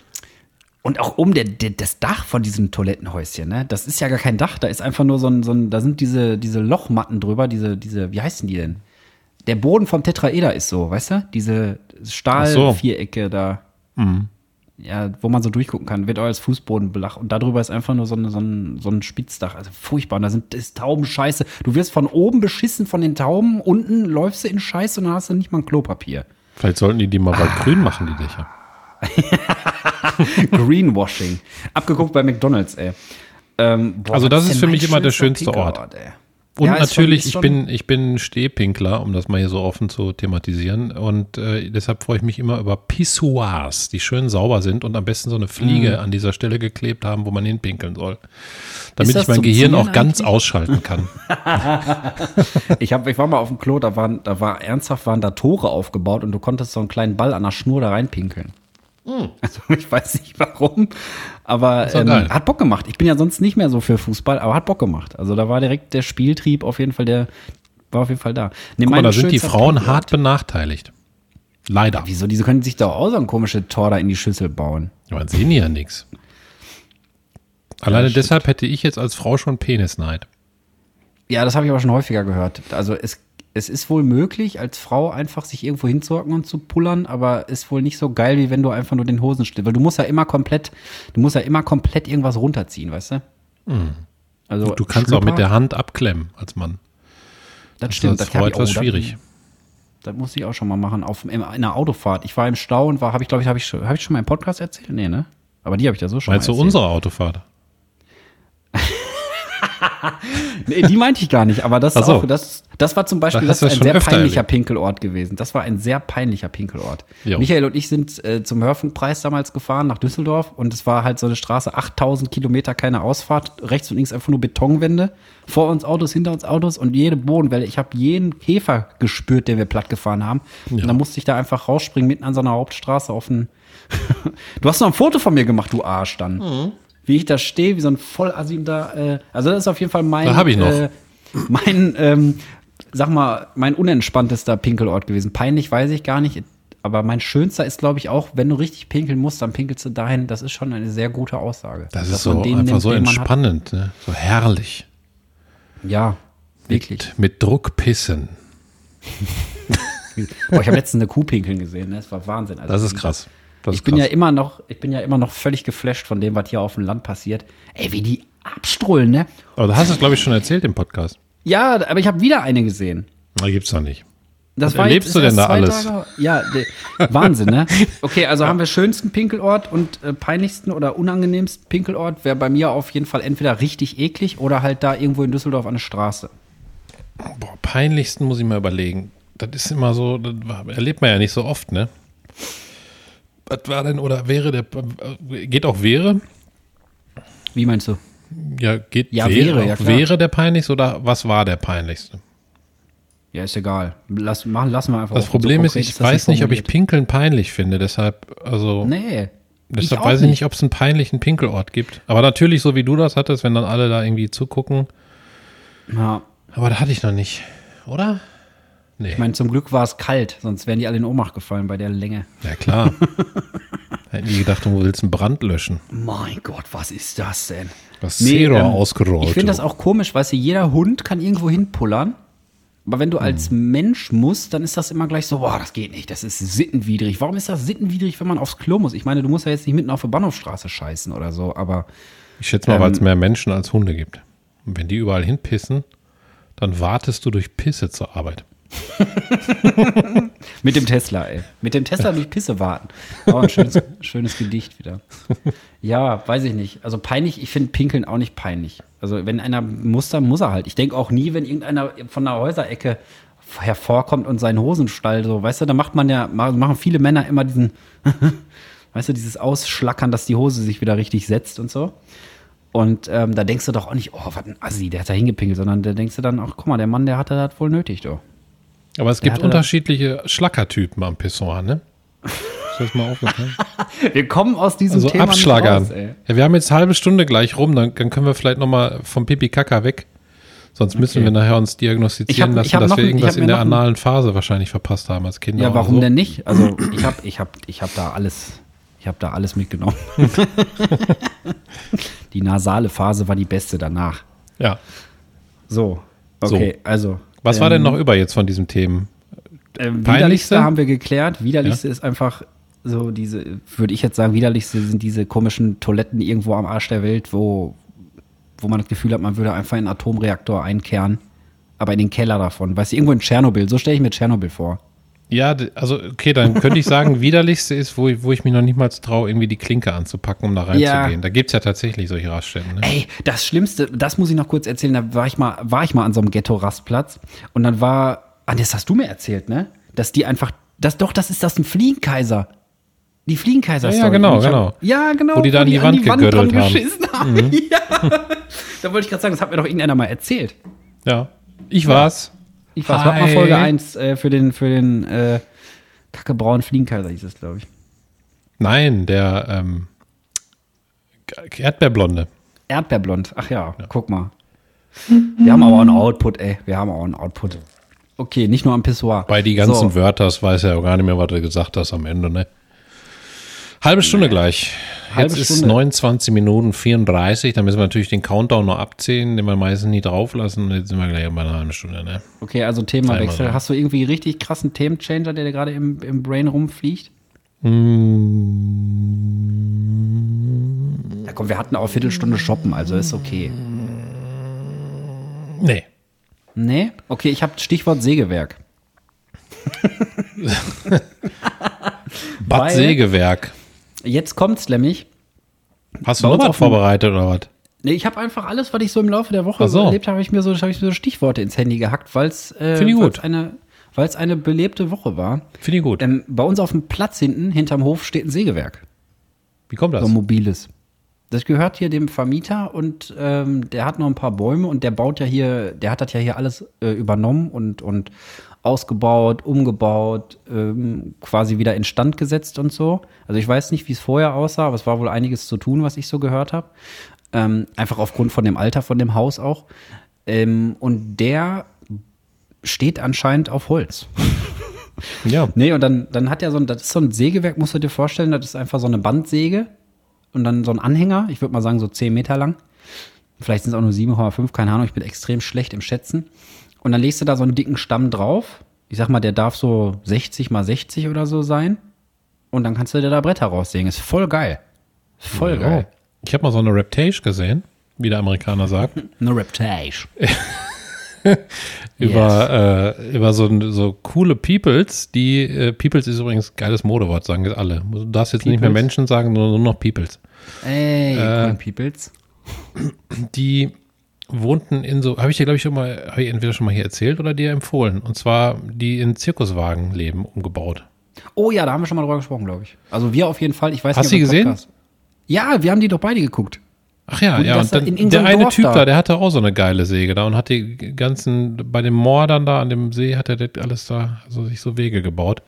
und auch um der, der, das Dach von diesem Toilettenhäuschen, ne? Das ist ja gar kein Dach, da ist einfach nur so ein, so ein da sind diese, diese Lochmatten drüber, diese, diese, wie heißen die denn? Der Boden vom Tetraeder ist so, weißt du? Diese Ach so. Stahlvierecke da. Ja, wo man so durchgucken kann, wird auch als Fußboden belach. Und darüber ist einfach nur so, eine, so, ein, so ein Spitzdach. Also furchtbar. Und da sind ist Taubenscheiße. Du wirst von oben beschissen von den Tauben, unten läufst du in Scheiße und dann hast du nicht mal ein Klopapier. Vielleicht sollten die die mal bald grün machen, die Dächer. Greenwashing. Abgeguckt bei McDonalds, ey. Ähm, boah, Also das ist für mich immer der schönste Ort. Pinkelort, ey? Und Ja, natürlich, ich bin, ich bin Stehpinkler, um das mal hier so offen zu thematisieren. Und äh, deshalb freue ich mich immer über Pissoirs, die schön sauber sind und am besten so eine Fliege Mhm. an dieser Stelle geklebt haben, wo man hinpinkeln soll. Damit ich mein Gehirn Ziehen auch ganz eigentlich? ausschalten kann. Ich, hab, ich war mal auf dem Klo, da waren, da war ernsthaft waren da Tore aufgebaut und du konntest so einen kleinen Ball an der Schnur da reinpinkeln. Also ich weiß nicht warum, aber ähm, hat Bock gemacht. Ich bin ja sonst nicht mehr so für Fußball, aber hat Bock gemacht. Also da war direkt der Spieltrieb auf jeden Fall, der war auf jeden Fall da. Nee, Guck mal, da sind die Frauen Pinkelort- hart benachteiligt. Leider. Wieso? Diese können sich doch auch so ein komisches Tor da in die Schüssel bauen. Aber dann sehen die ja nichts. Alleine deshalb hätte ich jetzt als Frau schon Penisneid. Ja, das habe ich aber schon häufiger gehört. Also es, es ist wohl möglich, als Frau einfach sich irgendwo hinzuhocken und zu pullern, aber ist wohl nicht so geil, wie wenn du einfach nur den Hosen stellst. Weil du musst ja immer komplett, du musst ja immer komplett irgendwas runterziehen, weißt du? Also Du kannst auch Schlüpper, mit der Hand abklemmen als Mann. das stimmt, das das, war hab ich- etwas schwierig. Das, das muss ich auch schon mal machen auf in einer Autofahrt. Ich war im Stau und war, habe ich glaube ich, habe ich schon, habe ich schon mal im Podcast erzählt? Nee, ne? Aber die habe ich da so schon Meinst du mal erzählt. unsere Autofahrt? Nee, die meinte ich gar nicht, aber das, so. auch, das, das war zum Beispiel Das das ein sehr peinlicher erlebt. Pinkelort gewesen. Das war ein sehr peinlicher Pinkelort. Jo. Michael und ich sind äh, zum Hörfunkpreis damals gefahren nach Düsseldorf und es war halt so eine Straße, 8000 Kilometer, keine Ausfahrt, rechts und links einfach nur Betonwände, vor uns Autos, hinter uns Autos und jede Bodenwelle. Ich habe jeden Käfer gespürt, den wir platt gefahren haben. Und dann musste ich da einfach rausspringen, mitten an so einer Hauptstraße auf den. du hast noch ein Foto von mir gemacht, du Arsch dann. Mhm. Wie ich da stehe, wie so ein Vollassim da. Äh, also das ist auf jeden Fall mein. Da hab ich noch. Äh, mein, ähm, sag mal, mein unentspanntester Pinkelort gewesen. Peinlich weiß ich gar nicht, aber mein schönster ist, glaube ich, auch, wenn du richtig pinkeln musst, dann pinkelst du dahin. Das ist schon eine sehr gute Aussage. Das ist so einfach nimmt, so entspannend, ne? so herrlich. Ja, wirklich. Mit, mit Druck pissen. Boah, ich habe letztens eine Kuh pinkeln gesehen, ne? das war Wahnsinn. Also Das ist krass. Ich bin krass. ja immer noch, ich bin ja immer noch völlig geflasht von dem, was hier auf dem Land passiert. Ey, wie die abstrullen, ne? Aber du hast es, glaube ich, schon erzählt im Podcast. Ja, aber ich habe wieder eine gesehen. Da gibt's doch nicht. Das Was erlebst jetzt- du denn da alles? Tage- ja, Wahnsinn, ne? Okay, also haben wir schönsten Pinkelort und äh, peinlichsten oder unangenehmsten Pinkelort wäre bei mir auf jeden Fall entweder richtig eklig oder halt da irgendwo in Düsseldorf an der Straße. Boah, peinlichsten muss ich mal überlegen. Das ist immer so, das war- erlebt man ja nicht so oft, ne? Was war denn oder wäre der, geht auch wäre? Wie meinst du? Ja, geht Ja, wäre, wäre, ja, klar. wäre der peinlichste oder was war der peinlichste? Ja, ist egal. Lass, machen, lassen wir einfach. Das. Problem So ist, ich das weiß nicht, ob ich. Pinkeln peinlich finde, deshalb, also, Nee. deshalb auch weiß ich nicht, ob es einen peinlichen Pinkelort gibt. Aber natürlich, so wie du das hattest, wenn dann alle da irgendwie zugucken. Ja. Aber da hatte ich noch nicht, oder? Nee, Ich meine, zum Glück war es kalt, sonst wären die alle in Ohnmacht gefallen bei der Länge. ja klar. Hätten die gedacht, du willst einen Brand löschen. Mein Gott, was ist das denn? Das Nee, Zero ähm, ausgerollt. Ich finde das auch komisch, weißt du, jeder Hund kann irgendwo hinpullern. Aber wenn du als Hm. Mensch musst, dann ist das immer gleich so, boah, das geht nicht, das ist sittenwidrig. Warum ist das sittenwidrig, wenn man aufs Klo muss? Ich meine, du musst ja jetzt nicht mitten auf der Bahnhofstraße scheißen oder so, aber Ich schätze mal, weil es Ähm, mehr Menschen als Hunde gibt. Und wenn die überall hinpissen, dann wartest du durch Pisse zur Arbeit. mit dem Tesla, ey. Mit dem Tesla durch Pisse warten. Oh, ein schönes, schönes Gedicht wieder. Ja, weiß ich nicht. Also peinlich, ich finde Pinkeln auch nicht peinlich. Also wenn einer muss, dann muss er halt. Ich denke auch nie, wenn irgendeiner von der Häuserecke hervorkommt und seinen Hosenstall so, weißt du, da macht man ja, machen viele Männer immer diesen, weißt du, dieses Ausschlackern, dass die Hose sich wieder richtig setzt und so. Und ähm, da denkst du doch auch nicht, oh, was ein Assi, der hat da hingepinkelt, sondern da denkst du dann, ach, guck mal, der Mann, der hatte das wohl nötig, doch. Aber es gibt unterschiedliche Schlackertypen am Pissoir, ne? Ist das mal aufgefallen? Wir kommen aus diesem Also Thema nicht Abschlagern. raus, ey. ja, wir haben jetzt eine halbe Stunde gleich rum, dann, dann können wir vielleicht noch mal vom Pipi Kaka weg. Sonst müssen Okay. wir nachher uns diagnostizieren hab- lassen, dass wir irgendwas in der analen Phase wahrscheinlich verpasst haben als Kinder. Ja, warum so. denn nicht? Also ich habe ich hab, ich hab da alles, ich habe da alles mitgenommen. die nasale Phase war die beste danach. Ja. So, okay, also. Was war denn ähm, noch über jetzt von diesen Themen? Ähm, Peinlichste? widerlichste haben wir geklärt. Widerlichste ist einfach so diese, würde ich jetzt sagen, widerlichste sind diese komischen Toiletten irgendwo am Arsch der Welt, wo, wo man das Gefühl hat, man würde einfach in einen Atomreaktor einkehren, aber in den Keller davon. Weißt du, irgendwo in Tschernobyl, so stelle ich mir Tschernobyl vor. Ja, also okay, dann könnte ich sagen, widerlichste ist, wo, ich- wo ich mich noch nicht mal traue, irgendwie die Klinke anzupacken, um da reinzugehen. Ja. Da gibt es ja tatsächlich solche Raststätten. Ne? Ey, das Schlimmste, das muss ich noch kurz erzählen, da war ich mal, war ich mal an so einem Ghetto-Rastplatz und dann war, ah, das hast du mir erzählt, ne? Dass die einfach, das doch, das ist das ein Fliegenkaiser. Die Fliegenkaiser Ja, ja, genau, Ich hab- genau. Ja, genau. Wo die da an die Wand gegürtelt dran haben. Mhm. geschissen haben. Ja. Da wollte ich gerade sagen, das hat mir doch irgendeiner mal erzählt. Ja. Ich war's. Ich weiß, warte mal. Folge 1 äh, für den, für den äh, kackebraunen Fliegenkaiser hieß es, glaube ich. Nein, der ähm, Erdbeerblonde. Erdbeerblond. Ach ja, guck mal. Wir haben aber auch einen Output, ey. Wir haben auch einen Output. Okay, nicht nur am Pissoir. Bei die ganzen so, Wörter, das weiß er ja gar nicht mehr, was du gesagt hast am Ende, ne? Halbe Stunde gleich. Halbe Jetzt ist Stunde. 29 Minuten 34. Da müssen wir natürlich den Countdown noch abzählen, den wir meistens nie drauflassen. Jetzt sind wir gleich bei einer halben Stunde, ne? Okay, also Themawechsel. Hast du irgendwie richtig krassen Themenchanger, der dir gerade im, im Brain rumfliegt? Ja, komm, wir hatten auch Viertelstunde shoppen, also ist okay. Nee. Nee? Okay, ich habe Stichwort Sägewerk. Bad Weil- Sägewerk. Jetzt kommt's nämlich. Hast du noch uns was vorbereitet oder was? Nee, ich habe einfach alles, was ich so im Laufe der Woche so. erlebt habe, habe ich mir so, habe ich mir so Stichworte ins Handy gehackt, weil es äh, eine, weil's eine belebte Woche war. Finde ich gut. Ähm, bei uns auf dem Platz hinten, hinterm Hof, steht ein Sägewerk. Wie kommt das? So ein mobiles. Das gehört hier dem Vermieter und ähm, der hat noch ein paar Bäume und der baut ja hier, der hat das ja hier alles äh, übernommen und, und ausgebaut, umgebaut, ähm, quasi wieder instand gesetzt und so. Also ich weiß nicht, wie es vorher aussah, aber es war wohl einiges zu tun, was ich so gehört habe. Ähm, einfach aufgrund von dem Alter von dem Haus auch. Ähm, und der steht anscheinend auf Holz. Ja. Nee, und dann, dann hat er so ein, das ist so ein Sägewerk, musst du dir vorstellen, das ist einfach so eine Bandsäge und dann so ein Anhänger, ich würde mal sagen so 10 Meter lang. Vielleicht sind es auch nur 7,5, keine Ahnung, ich bin extrem schlecht im Schätzen. Und dann legst du da so einen dicken Stamm drauf. Ich sag mal, der darf so 60 mal 60 oder so sein. Und dann kannst du dir da Bretter raussägen. Ist voll geil. Voll geil. Ich habe mal so eine Reptage gesehen, wie der Amerikaner sagt. Eine Reptage. über, äh, über so, so coole Peoples, die, äh, Peoples ist übrigens geiles Modewort, sagen jetzt alle. Du darfst jetzt nicht mehr Peoples? Menschen sagen, sondern nur noch Peoples. Ey, Äh, Peoples. Die wohnten in so, habe ich dir, glaube ich, schon mal, habe ich entweder schon mal hier erzählt oder dir empfohlen. Und zwar, die in Zirkuswagen leben, umgebaut. Oh ja, da haben wir schon mal drüber gesprochen, glaube ich. Also wir auf jeden Fall. Ich weiß Hast nicht, du im gesehen? Podcast- Ja, wir haben die doch beide geguckt. Ach ja, die ja, und da dann, in der eine Dorf Typ da- da, der hatte auch so eine geile Säge da und hat die ganzen, bei dem Moor dann da an dem See hat er das alles da, so sich so Wege gebaut.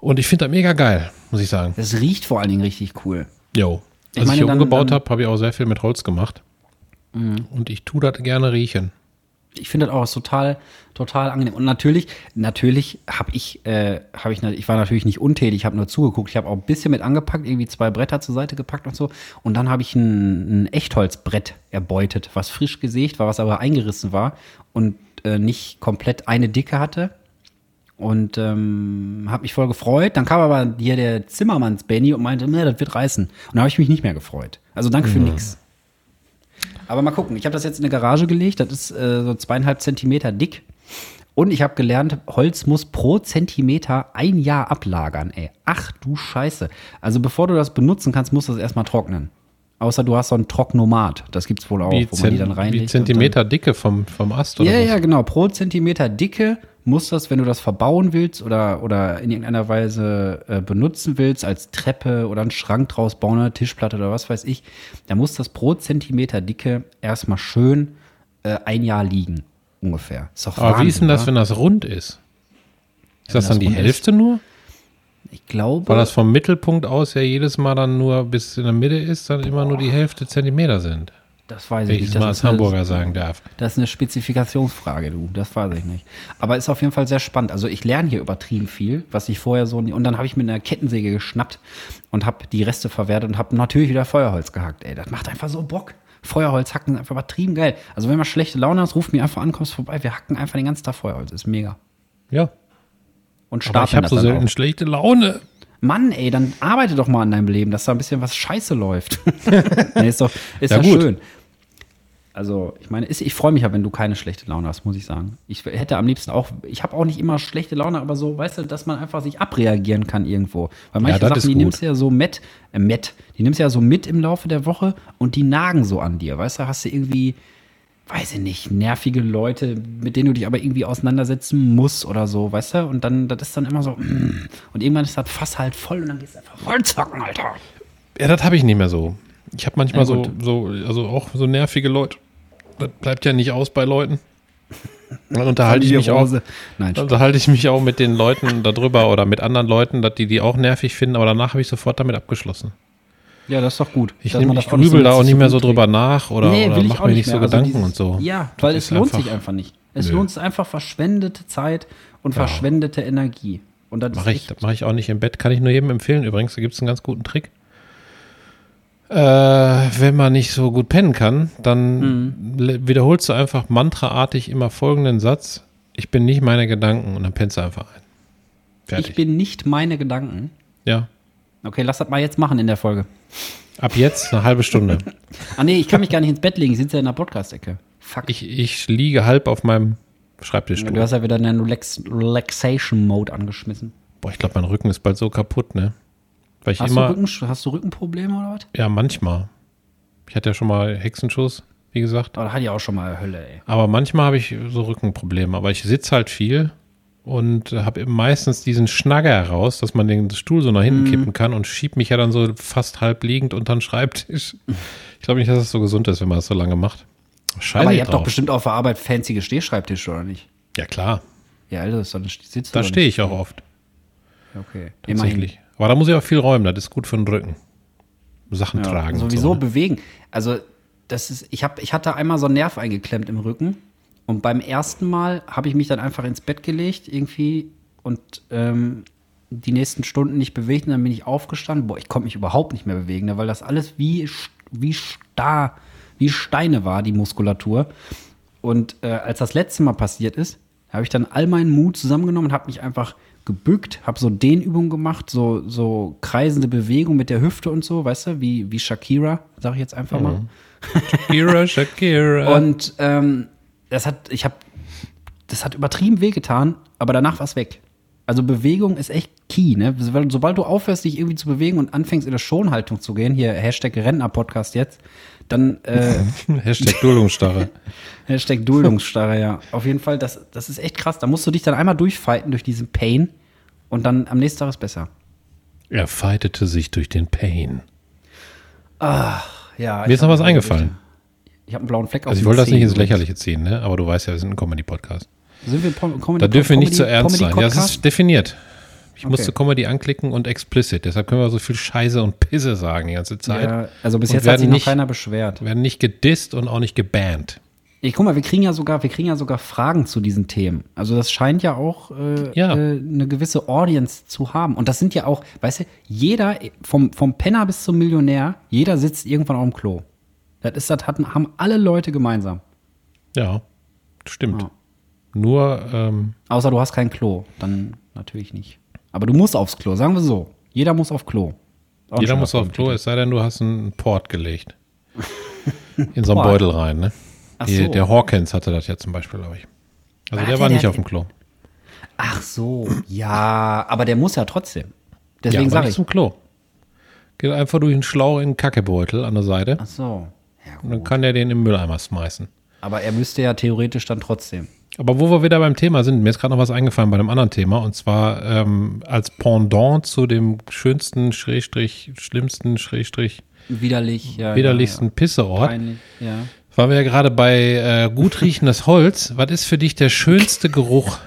Und ich finde das mega geil, muss ich sagen. Das riecht vor allen Dingen richtig cool. Jo. Ich Als ich meine, hier dann- umgebaut habe, habe ich auch sehr viel mit Holz gemacht. Und ich tue das gerne riechen. Ich finde das auch total, total angenehm. Und natürlich, natürlich habe ich, äh, habe ich, ich war natürlich nicht untätig, ich habe nur zugeguckt. Ich habe auch ein bisschen mit angepackt, irgendwie zwei Bretter zur Seite gepackt und so. Und dann habe ich ein, ein Echtholzbrett erbeutet, was frisch gesägt war, was aber eingerissen war und äh, nicht komplett eine Dicke hatte. Und ähm, habe mich voll gefreut. Dann kam aber hier der Zimmermanns Benny und meinte, ne, das wird reißen. Und dann habe ich mich nicht mehr gefreut. Also danke für nix. Aber mal gucken. Ich habe das jetzt in eine Garage gelegt. Das ist äh, so zweieinhalb Zentimeter dick. Und ich habe gelernt, Holz muss pro Zentimeter ein Jahr ablagern, ey. Ach du Scheiße. Also bevor du das benutzen kannst, musst du es erstmal trocknen. Außer du hast so ein Trocknomat. Das gibt's wohl auch, Wie, wo man die dann reinlegt. wie Zentimeter Dicke vom, vom Ast oder ja, was? ja, genau. Pro Zentimeter Dicke muss das, wenn du das verbauen willst oder, oder in irgendeiner Weise äh, benutzen willst, als Treppe oder einen Schrank draus bauen, eine Tischplatte oder was weiß ich, da muss das pro Zentimeter Dicke erstmal schön äh, ein Jahr liegen. Ungefähr. Ist doch Aber Wahnsinn, wie ist denn das, oder? wenn das rund ist? Ist das das dann die rund ist? Hälfte nur? Ich glaube. Weil das vom Mittelpunkt aus ja jedes Mal dann nur bis in der Mitte ist, dann immer nur die Hälfte Zentimeter sind. Das weiß Wenn ich ich nicht. mal Das als ist, eine, Hamburger sagen darf. das ist eine Spezifikationsfrage, du. Das weiß ich nicht. Aber ist auf jeden Fall sehr spannend. Also ich lerne hier übertrieben viel, was ich vorher so nie. Und dann habe ich mit einer Kettensäge geschnappt und habe die Reste verwertet und habe natürlich wieder Feuerholz gehackt. Ey, das macht einfach so Bock. Feuerholz hacken ist einfach übertrieben geil. Also wenn man schlechte Laune hast, ruft mir einfach an, kommst vorbei. Wir hacken einfach den ganzen Tag Feuerholz. Ist mega. Ja. Und Aber ich starten habe das so selten schlechte Laune. Mann, ey, dann arbeite doch mal an deinem Leben, dass da ein bisschen was scheiße läuft. nee, ist doch ist Ja, gut. schön. Also, ich meine, ich freue mich ja, wenn du keine schlechte Laune hast, muss ich sagen. Ich hätte am liebsten auch, ich habe auch nicht immer schlechte Laune, aber so, weißt du, dass man einfach sich abreagieren kann irgendwo. Weil manche Ja, Sachen, die nimmst du ja so mit, äh, mit, die nimmst du ja so mit im Laufe der Woche und die nagen so an dir. Weißt du, hast du irgendwie, weiß ich nicht, nervige Leute, mit denen du dich aber irgendwie auseinandersetzen musst oder so, weißt du? Und dann, das ist dann immer so, mm. und irgendwann ist das Fass halt voll und dann gehst du einfach voll zocken, Alter. Ja, das habe ich nicht mehr so. Ich habe manchmal Ja, so, so, also auch so nervige Leute. Das bleibt ja nicht aus bei Leuten. Dann unterhalte ich mich auch. Nein, unterhalte ich mich auch mit den Leuten darüber oder mit anderen Leuten, dass die die auch nervig finden, aber danach habe ich sofort damit abgeschlossen. ja, das ist doch gut. Ich, dass nehm, man das ich grübel da auch nicht mehr so drüber nach oder, Nee, oder mache mir nicht nicht so. Also Gedanken dieses- und so. Ja, weil Das es lohnt einfach- sich einfach nicht. Es Nö. lohnt sich einfach verschwendete Zeit und verschwendete Energie. Und das Mache ich, das mache ich auch nicht im Bett. Kann ich nur jedem empfehlen. Übrigens, da gibt es einen ganz guten Trick. Äh, wenn man nicht so gut pennen kann, dann Mhm. wiederholst du einfach mantraartig immer folgenden Satz. Ich bin nicht meine Gedanken und dann pennst du einfach ein. Fertig. ich bin nicht meine Gedanken. ja. Okay, lass das mal jetzt machen in der Folge. Ab jetzt eine halbe Stunde. Ah nee, ich kann mich gar nicht ins Bett legen, ich sitze ja in der Podcast-Ecke. Fuck. Ich, ich liege halb auf meinem Schreibtischstuhl. du hast ja wieder einen Relax Relaxation-Mode angeschmissen. Boah, ich glaube, mein Rücken ist bald so kaputt, ne? Weil ich Hast, immer, du Rücken, hast du Rückenprobleme oder was? ja, manchmal. Ich hatte ja schon mal Hexenschuss, wie gesagt. Oh, da hatte ich auch schon mal Hölle, ey. Aber manchmal habe ich so Rückenprobleme. Aber ich sitze halt viel und habe meistens diesen Schnagger heraus, dass man den Stuhl so nach hinten Mhm. kippen kann und schiebt mich ja dann so fast halb liegend unter den Schreibtisch. Ich glaube nicht, dass es so gesund ist, wenn man das so lange macht. Scheiße Aber ihr habt drauf. doch bestimmt auf der Arbeit fancy Stehschreibtische, oder nicht? Ja, klar. Ja, Alter, das doch ein sitzt Da stehe ich auch oft. Okay. Tatsächlich. Aber da muss ich auch viel räumen. Das ist gut für den Rücken. Sachen Ja, tragen. sowieso so, ne? bewegen. Also, das ist, ich, hab, ich hatte einmal so einen Nerv eingeklemmt im Rücken. Und beim ersten Mal habe ich mich dann einfach ins Bett gelegt, irgendwie, und ähm, die nächsten Stunden nicht bewegt. Und dann bin ich aufgestanden. Boah, ich konnte mich überhaupt nicht mehr bewegen, ne, weil das alles wie, wie starr, wie Steine war, die Muskulatur. Und äh, als das letzte Mal passiert ist, habe ich dann all meinen Mut zusammengenommen und habe mich einfach gebückt, habe so Dehnübungen gemacht, so, so kreisende Bewegung mit der Hüfte und so, weißt du, wie, wie Shakira, sage ich jetzt einfach mal. Shakira, Shakira. Und ähm, das hat, ich habe, das hat übertrieben wehgetan, aber danach war es weg. Also Bewegung ist echt key, ne? Sobald du aufhörst, dich irgendwie zu bewegen und anfängst in der Schonhaltung zu gehen, hier Hashtag Rentner-Podcast jetzt, dann äh, Hashtag Duldungsstarre. Hashtag Duldungsstarre, ja. Auf jeden Fall, das, das ist echt krass. Da musst du dich dann einmal durchfighten durch diesen Pain und dann am nächsten Tag ist besser. Er fightete sich durch den Pain. Ja, Mir ist noch was eingefallen. Ich habe einen blauen Fleck auf Also ich wollte das nicht ins. Lächerliche ziehen, ne? aber du weißt ja, wir sind ein Comedy-Podcast. Sind wir Pom Comedy Da dürfen wir nicht zu ernst sein. Ja, Comedy-Podcast? ist definiert. Ich Okay. musste Comedy anklicken und explicit. Deshalb können wir so viel Scheiße und Pisse sagen die ganze Zeit. ja, also bis Und jetzt hat werden sich noch nicht- keiner beschwert. Werden nicht gedisst und auch nicht gebannt. Ich guck mal, wir kriegen ja sogar, wir kriegen ja sogar Fragen zu diesen Themen. Also das scheint ja auch äh, Ja. Äh, eine gewisse Audience zu haben. Und das sind ja auch, weißt du, jeder, vom, vom Penner bis zum Millionär, jeder sitzt irgendwann auf dem Klo. Das ist, das hatten, haben alle Leute gemeinsam. Ja, stimmt. Ja. Nur, ähm, Außer du hast kein Klo, dann natürlich nicht. Aber du musst aufs Klo, sagen wir so. Jeder muss auf Klo. Auch jeder muss auf Folgentitel. Klo, es sei denn, du hast einen Port gelegt. In so einen. Beutel rein, ne? Ach Die, so. Der Hawkins hatte das ja zum Beispiel, glaube ich. Also Warte, der war der nicht auf dem Klo. Ach so, ja, aber der muss ja trotzdem. ja, Deswegen aber sage ich. zum Klo. Geht einfach durch einen Schlauch in den Kackebeutel an der Seite Ach so. Ja, und dann kann der den im Mülleimer schmeißen. Aber er müsste ja theoretisch dann trotzdem. Aber wo wir wieder beim Thema sind, mir ist gerade noch was eingefallen bei einem anderen Thema und zwar ähm, als Pendant zu dem schönsten, Schrägstrich, schlimmsten, Schrägstrich, Widerlich, ja. widerlichsten Ja, Pisseort, ja. Peinlich, ja. waren wir ja gerade bei äh, gut riechendes Holz. Was ist für dich der schönste Geruch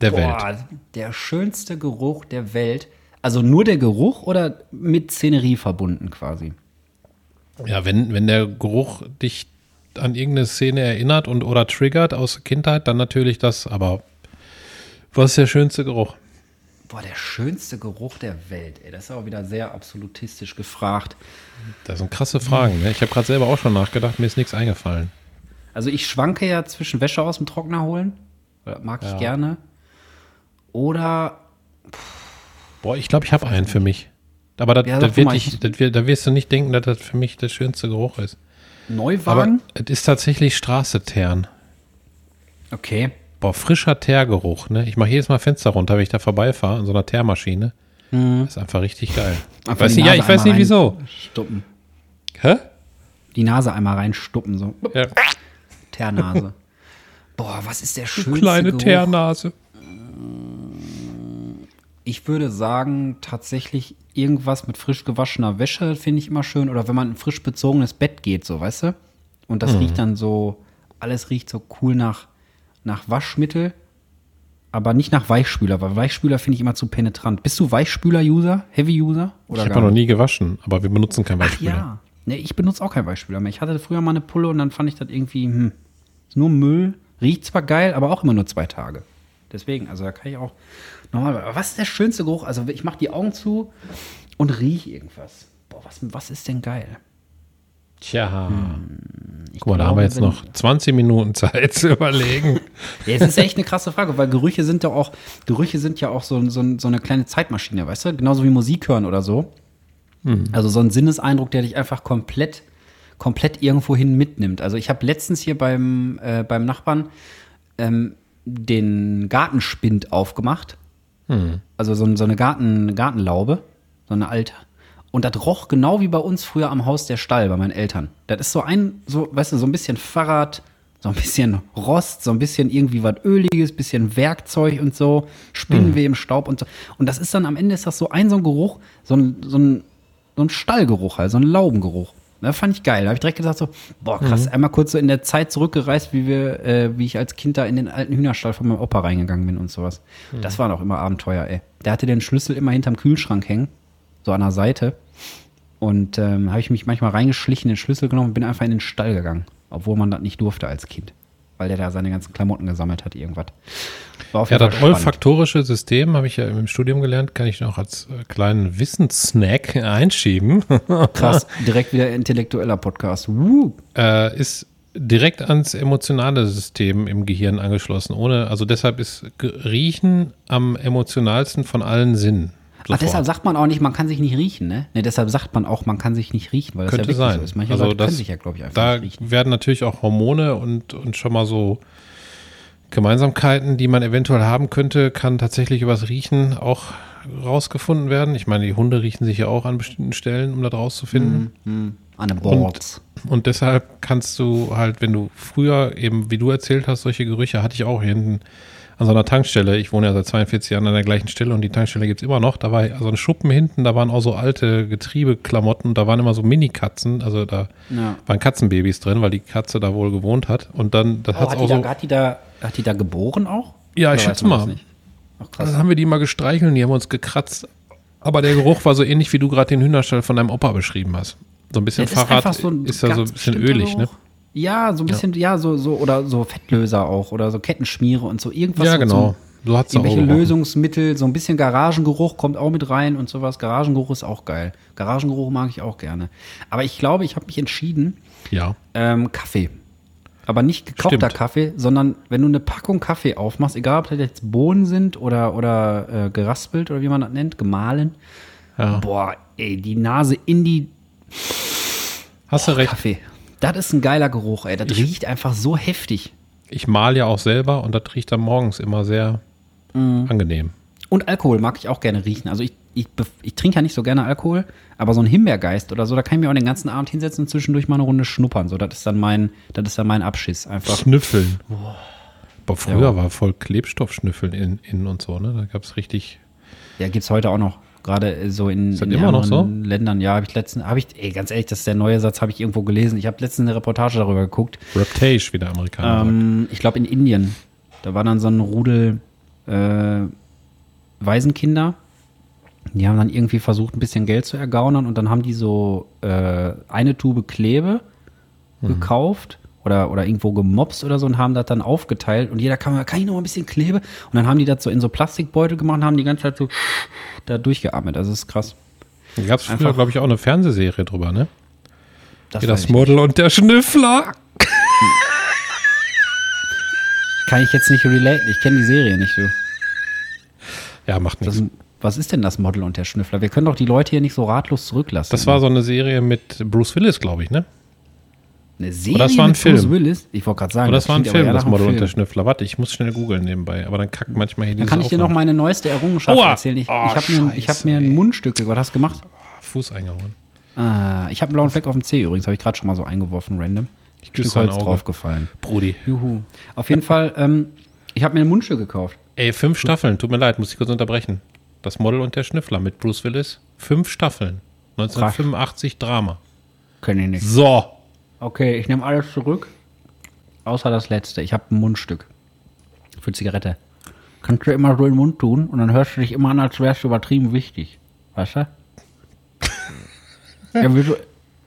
der Welt? Boah, der schönste Geruch der Welt. Also nur der Geruch oder mit Szenerie verbunden quasi? Ja, wenn, wenn der Geruch dich an irgendeine Szene erinnert und oder triggert aus Kindheit, dann natürlich das, aber was ist der schönste Geruch? Boah, der schönste Geruch der Welt. Ey, das ist aber wieder sehr absolutistisch gefragt. Das sind krasse Fragen. Ne? Ich habe gerade selber auch schon nachgedacht, mir ist nichts eingefallen. Also ich schwanke ja zwischen Wäsche aus dem Trockner holen. Das mag ich Ja. gerne. Oder Boah, ich glaube, ich habe einen für mich. Aber das, Ja, das sag wird mal, dich, ich- das wird, da wirst du nicht denken, dass das für mich der schönste Geruch ist. Neuwagen? Aber es ist tatsächlich Straße Tern. Okay. Boah, frischer Teergeruch, ne? Ich mache jedes Mal Fenster runter, wenn ich da vorbeifahre, an so einer Teermaschine. Mhm. Das ist einfach richtig geil. Einfach weiß nicht, ja, ich weiß nicht wieso. reinstuppen. Hä? Die Nase einmal reinstuppen, so. Ja. Teernase. Boah, was ist der schönste Kleine Geruch? Teernase. Ich würde sagen, tatsächlich irgendwas mit frisch gewaschener Wäsche finde ich immer schön. Oder wenn man in frisch bezogenes Bett geht, so, weißt du? Und das riecht dann so, alles riecht so cool nach, nach Waschmittel, aber nicht nach Weichspüler, weil Weichspüler finde ich immer zu penetrant. Bist du Weichspüler-User, Heavy-User? Ich habe noch nie gewaschen, aber wir benutzen kein Ach Weichspüler. ja. Nee, ich benutze auch keinen Weichspüler mehr. Ich hatte früher mal eine Pulle und dann fand ich das irgendwie, hm, ist nur Müll. Riecht zwar geil, aber auch immer nur zwei Tage. Deswegen, also da kann ich auch nochmal. Aber was ist der schönste Geruch? Also ich mache die Augen zu und rieche irgendwas. Boah, was, was ist denn geil? Tja. Ich Guck mal, da haben wir jetzt noch 20 Minuten Zeit zu überlegen. Ja, es ist echt eine krasse Frage, weil Gerüche sind ja auch, Gerüche sind ja auch so, so, so eine kleine Zeitmaschine, weißt du? Genauso wie Musik hören oder so. Also so ein Sinneseindruck, der dich einfach komplett, komplett irgendwohin mitnimmt. Also ich habe letztens hier beim, äh, beim Nachbarn ähm, den Gartenspind aufgemacht. Also so, so eine Garten, Gartenlaube, so eine alte. Und das roch genau wie bei uns früher am Haus der Stall bei meinen Eltern. Das ist so ein, so, weißt du, so ein bisschen Fahrrad, so ein bisschen Rost, so ein bisschen irgendwie was Öliges, bisschen Werkzeug und so, Spinnenweh im Staub und so. Und das ist dann am Ende ist das so ein so ein Geruch, so ein, so ein, so ein Stallgeruch, halt, so ein Laubengeruch. Das fand ich geil. Da habe ich direkt gesagt so, boah, krass, einmal kurz so in der Zeit zurückgereist, wie wir, äh, wie ich als Kind da in den alten Hühnerstall von meinem Opa reingegangen bin und sowas. Das waren auch immer Abenteuer, ey. Der hatte den Schlüssel immer hinterm Kühlschrank hängen, so an der Seite. Und ähm, habe ich mich manchmal reingeschlichen, den Schlüssel genommen und bin einfach in den Stall gegangen. Obwohl man das nicht durfte als Kind. Weil der da seine ganzen Klamotten gesammelt hat, irgendwas. Ja, jeden das Fall spannend. olfaktorische System habe ich ja im Studium gelernt, kann ich noch als äh, kleinen Wissenssnack einschieben. Krass, direkt wieder intellektueller Podcast. Woo. äh, ist direkt ans emotionale System im Gehirn angeschlossen. Ohne, also deshalb ist Riechen am emotionalsten von allen Sinnen. Ach, deshalb sagt man auch nicht, man kann sich nicht riechen, ne? Ne, deshalb sagt man auch, man kann sich nicht riechen, weil das Könnte ja wirklich sein. so ist. Manche also Leute das, können sich ja, glaube ich, einfach da nicht riechen. werden natürlich auch Hormone und, und schon mal so Gemeinsamkeiten, die man eventuell haben könnte, kann tatsächlich übers Riechen auch rausgefunden werden. Ich meine, die Hunde riechen sich ja auch an bestimmten Stellen, um das rauszufinden. An den Balls. Und deshalb kannst du halt, wenn du früher eben, wie du erzählt hast, solche Gerüche hatte ich auch hier hinten an so einer Tankstelle. Ich wohne ja seit 42 Jahren an der gleichen Stelle und die Tankstelle gibt's immer noch. Da war so ein Schuppen hinten, da waren auch so alte Getriebeklamotten, da waren immer so Mini-Katzen, also da Ja. waren Katzenbabys drin, weil die Katze da wohl gewohnt hat. Und dann, das Oh, hat's hat, auch die da, so. hat, die da, hat die da geboren auch? Ja, ich Oder schätze man das mal. Ach, krass. Dann haben wir die mal gestreichelt und die haben uns gekratzt. Aber der Geruch war so ähnlich, wie du gerade den Hühnerstall von deinem Opa beschrieben hast. So ein bisschen Das Fahrrad einfach so ein ist ja so ein bisschen ölig, ne? Ja, so ein bisschen, ja, so, so, oder so Fettlöser auch, oder so Kettenschmiere und so irgendwas. Ja, so genau. zum- So hat's Irgendwelche. Lösungsmittel, so ein bisschen Garagengeruch kommt auch mit rein und sowas. Garagengeruch ist auch geil. Garagengeruch mag ich auch gerne. Aber ich glaube, ich habe mich entschieden, Ja. ähm, Kaffee. Aber nicht gekochter Stimmt. Kaffee, sondern wenn du eine Packung Kaffee aufmachst, egal ob das jetzt Bohnen sind oder, oder äh, geraspelt oder wie man das nennt, gemahlen. Ja. Boah, ey, die Nase in die Hast du recht. Kaffee. Das ist ein geiler Geruch, ey. Das Ich- riecht einfach so heftig. Ich mal ja auch selber und das riecht dann morgens immer sehr Mhm. angenehm. Und Alkohol mag ich auch gerne riechen. Also ich, ich, ich trinke ja nicht so gerne Alkohol, aber so ein Himbeergeist oder so, da kann ich mir auch den ganzen Abend hinsetzen und zwischendurch mal eine Runde schnuppern. So, das ist dann mein, das ist dann mein Abschiss. Einfach. Schnüffeln. Boah, früher Ja. war voll Klebstoffschnüffeln in, in und so, ne? Da gab es richtig. Ja, gibt's heute auch noch. Gerade äh, so in, Ist das in immer noch ärmeren Ländern. Ja, habe ich letztens, habe ich, ey, ganz ehrlich, das ist der neue Satz, habe ich irgendwo gelesen. Ich habe letztens eine Reportage darüber geguckt. Reptage, wie der Amerikaner sagt. Ähm, ich glaube in Indien. Da war dann so ein Rudel äh, Waisenkinder. Die haben dann irgendwie versucht, ein bisschen Geld zu ergaunern und dann haben die so äh, eine Tube Klebe gekauft oder, oder irgendwo gemobst oder so und haben das dann aufgeteilt und jeder kann, kann ich noch mal ein bisschen Klebe? Und dann haben die das so in so Plastikbeutel gemacht und haben die ganze Zeit so da durchgeatmet. Also das ist krass. Da gab es früher, glaube ich, auch eine Fernsehserie drüber, ne? Das, Wie das Model und der Schnüffler. Kann ich jetzt nicht relaten. Ich kenne die Serie nicht, du. Ja, macht nichts. was ist denn das Model und der Schnüffler? Wir können doch die Leute hier nicht so ratlos zurücklassen. Das war so eine Serie mit Bruce Willis, glaube ich, ne? Eine Serie Oder das war ein mit Bruce Film. Willis? Ich wollte gerade sagen. Oder das war ein Film, das Model und der Schnüffler. Warte, ich muss schnell googeln nebenbei, aber dann kackt manchmal hier Dann dieses kann ich dir noch meine neueste Errungenschaft Aua. erzählen. Ich, Oh, ich habe mir, hab mir ein. Mundstück geholt. Hast du gemacht? Fuß eingehauen. Ah, ich habe einen blauen Fleck auf dem Zeh übrigens. Habe ich gerade schon mal so eingeworfen, random. Ich Stück dein Holz Auge. draufgefallen. Brudi. Juhu. Auf jeden Fall, ähm, ich habe mir ein Mundstück gekauft. Ey, fünf Staffeln, tut mir leid, muss ich kurz unterbrechen. Das Model und der Schnüffler mit Bruce Willis. Fünf Staffeln. 1985 Drama. Kenn ich nicht. So. Okay, ich nehme alles zurück. Außer das letzte. Ich habe ein Mundstück. Für Zigarette. Kannst du immer so in den Mund tun und dann hörst du dich immer an, als wärst du übertrieben wichtig. Weißt du? ja, wie so,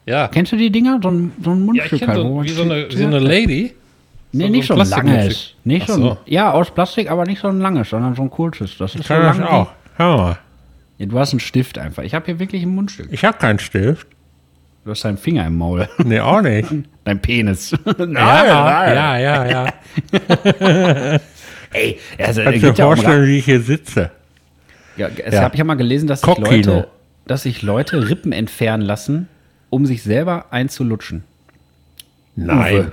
Ja. kennst du die Dinger? So ein, so ein Ja, Mundstück kenne halt, so, wie so eine, so eine Lady. Nee, so nicht so ein langes. Nicht so so. Ja, aus Plastik, aber nicht so ein langes, sondern so ein kurzes. Das ist so Kann das lang. auch. Hör mal. Ja, du hast einen Stift einfach. Ich habe hier wirklich ein Mundstück. Ich habe keinen Stift. Du hast deinen Finger im Maul. Nee, auch nicht. Dein Penis. nein, ja, ja, ja, ja. Ey, also, Kannst es dir vorstellen, wie ich hier sitze? Ja, es Ja. habe ich ja mal gelesen, dass sich. Leute, dass sich Leute Rippen entfernen lassen, um sich selber einzulutschen. Nein.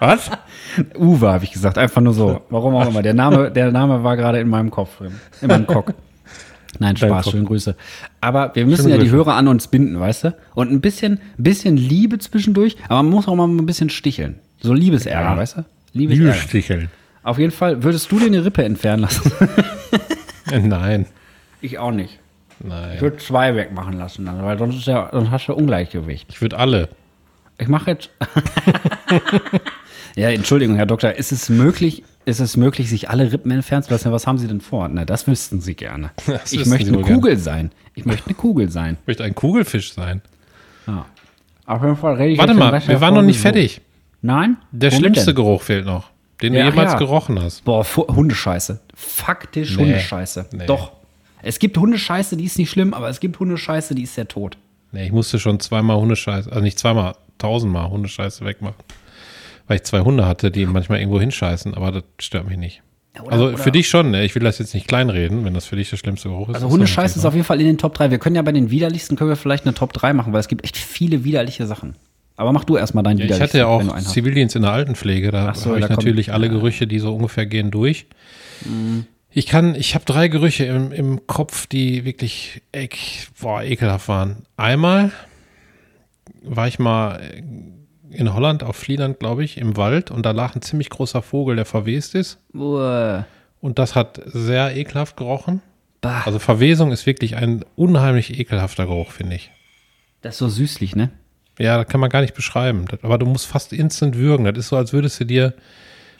Was? Uwe, habe ich gesagt, einfach nur so. Warum auch immer. Der Name, der Name war gerade in meinem Kopf drin. In meinem Cock. Nein, Spaß, schöne Grüße. Aber wir müssen Schöne ja die Grüße. Hörer an uns binden, weißt du? Und ein bisschen, bisschen Liebe zwischendurch, aber man muss auch mal ein bisschen sticheln. So Liebesärger, Ja. weißt du? Liebesärger. Liebessticheln. Auf jeden Fall, würdest du dir eine Rippe entfernen lassen? Nein. ich auch nicht. Ich Nein. würde zwei wegmachen lassen, dann, weil sonst, ist ja, sonst hast du Ungleichgewicht. Ich würde alle. Ich mache jetzt. ja, Entschuldigung, Herr Doktor, ist es möglich, ist es möglich, sich alle Rippen entfernen zu lassen? Was haben Sie denn vor? Na, das wüssten Sie gerne. Das ich möchte eine. Kugel sein. Ich möchte eine Kugel sein. Ich möchte ein Kugelfisch sein. Ja. Auf jeden Fall rede ich Warte mal, wir der waren noch nicht fertig. Nein? Der Womit schlimmste denn? Geruch fehlt noch, den du Ja, ach jemals ja. gerochen hast. Boah, Hundescheiße. Faktisch Nee. Hundescheiße. Nee. Doch. Es gibt Hundescheiße, die ist nicht schlimm, aber es gibt Hundescheiße, die ist sehr tot. Nee, ich musste schon zweimal Hundescheiße, also nicht zweimal, tausendmal Hundescheiße wegmachen. Weil ich zwei Hunde hatte, die manchmal irgendwo hinscheißen, aber das stört mich nicht. Oder- also oder- für dich schon, ne? ich will das jetzt nicht kleinreden, wenn das für dich der schlimmste Geruch ist. Also das ist auf jeden Fall in den Top 3. Wir können ja bei den widerlichsten können wir vielleicht eine Top 3 machen, weil es gibt echt viele widerliche Sachen. Aber mach du erstmal deinen ja, ich hatte ja auch. Zivildienst in der Altenpflege, da so, habe ich da kommt- natürlich alle ja. Gerüche, die so ungefähr gehen, durch. Mhm. Ich kann, ich habe drei Gerüche im, im Kopf, die wirklich ek, boah, ekelhaft waren. Einmal war ich mal in Holland auf Flieland, glaube ich, im Wald und da lag ein ziemlich großer Vogel, der verwest ist. Uah. Und das hat sehr ekelhaft gerochen. Bah, Also Verwesung ist wirklich ein unheimlich ekelhafter Geruch, finde ich. das ist so süßlich, ne? Ja, das kann man gar nicht beschreiben. Das, aber du musst fast instant würgen. Das ist so, als würdest du dir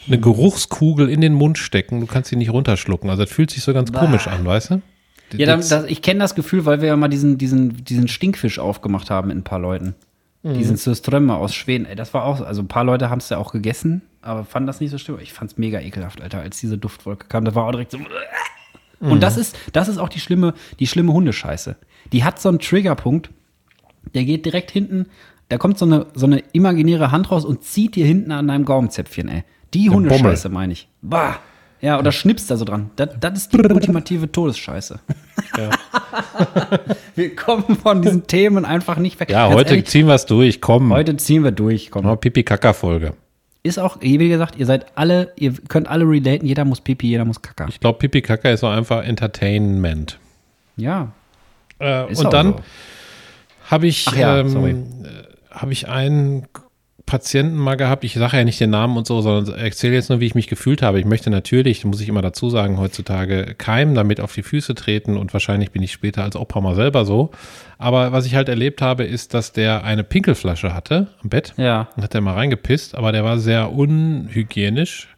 eine Geruchskugel in den Mund stecken. Du kannst sie nicht runterschlucken. Also das fühlt sich so ganz Bah. komisch an, weißt du? Ja, Das- das, ich kenne das Gefühl, weil wir ja mal diesen, diesen, diesen Stinkfisch aufgemacht haben mit ein paar Leuten. Mhm. Diesen Surströmme aus Schweden. Ey, das war auch, also ein paar Leute haben es ja auch gegessen, aber fanden das nicht so schlimm. Ich fand es mega ekelhaft, Alter, als diese Duftwolke kam. Das war auch direkt so. Mhm. Und das ist, das ist auch die schlimme, die schlimme Hundescheiße. Die hat so einen Triggerpunkt, der geht direkt hinten, da kommt so eine, so eine imaginäre Hand raus und zieht dir hinten an deinem Gaumenzäpfchen, ey. Die Hundescheiße, meine ich. Bah. Ja, oder schnippst da so dran. Das, das ist die ultimative Todesscheiße. wir kommen von diesen Themen einfach nicht weg. ja, Ganz heute ehrlich, ziehen wir es durch. Komm. heute ziehen wir durch. Komm. Mal Pipi-Kaka-Folge. Ist auch, wie gesagt, ihr seid alle, ihr könnt alle relaten. Jeder muss Pipi, jeder muss Kaka. Ich glaube, Pipi-Kaka ist so einfach Entertainment. Ja. Äh, auch und dann so. habe ich, Ach ja, ähm, äh, habe ich einen Patienten mal gehabt. Ich sage ja nicht den Namen und so, sondern erzähle jetzt nur, wie ich mich gefühlt habe. Ich möchte natürlich, muss ich immer dazu sagen, heutzutage keinem damit auf die Füße treten und wahrscheinlich bin ich später als Opa mal selber so. Aber was ich halt erlebt habe, ist, dass der eine Pinkelflasche hatte am Bett. Ja. Und hat er mal reingepisst, aber der war sehr unhygienisch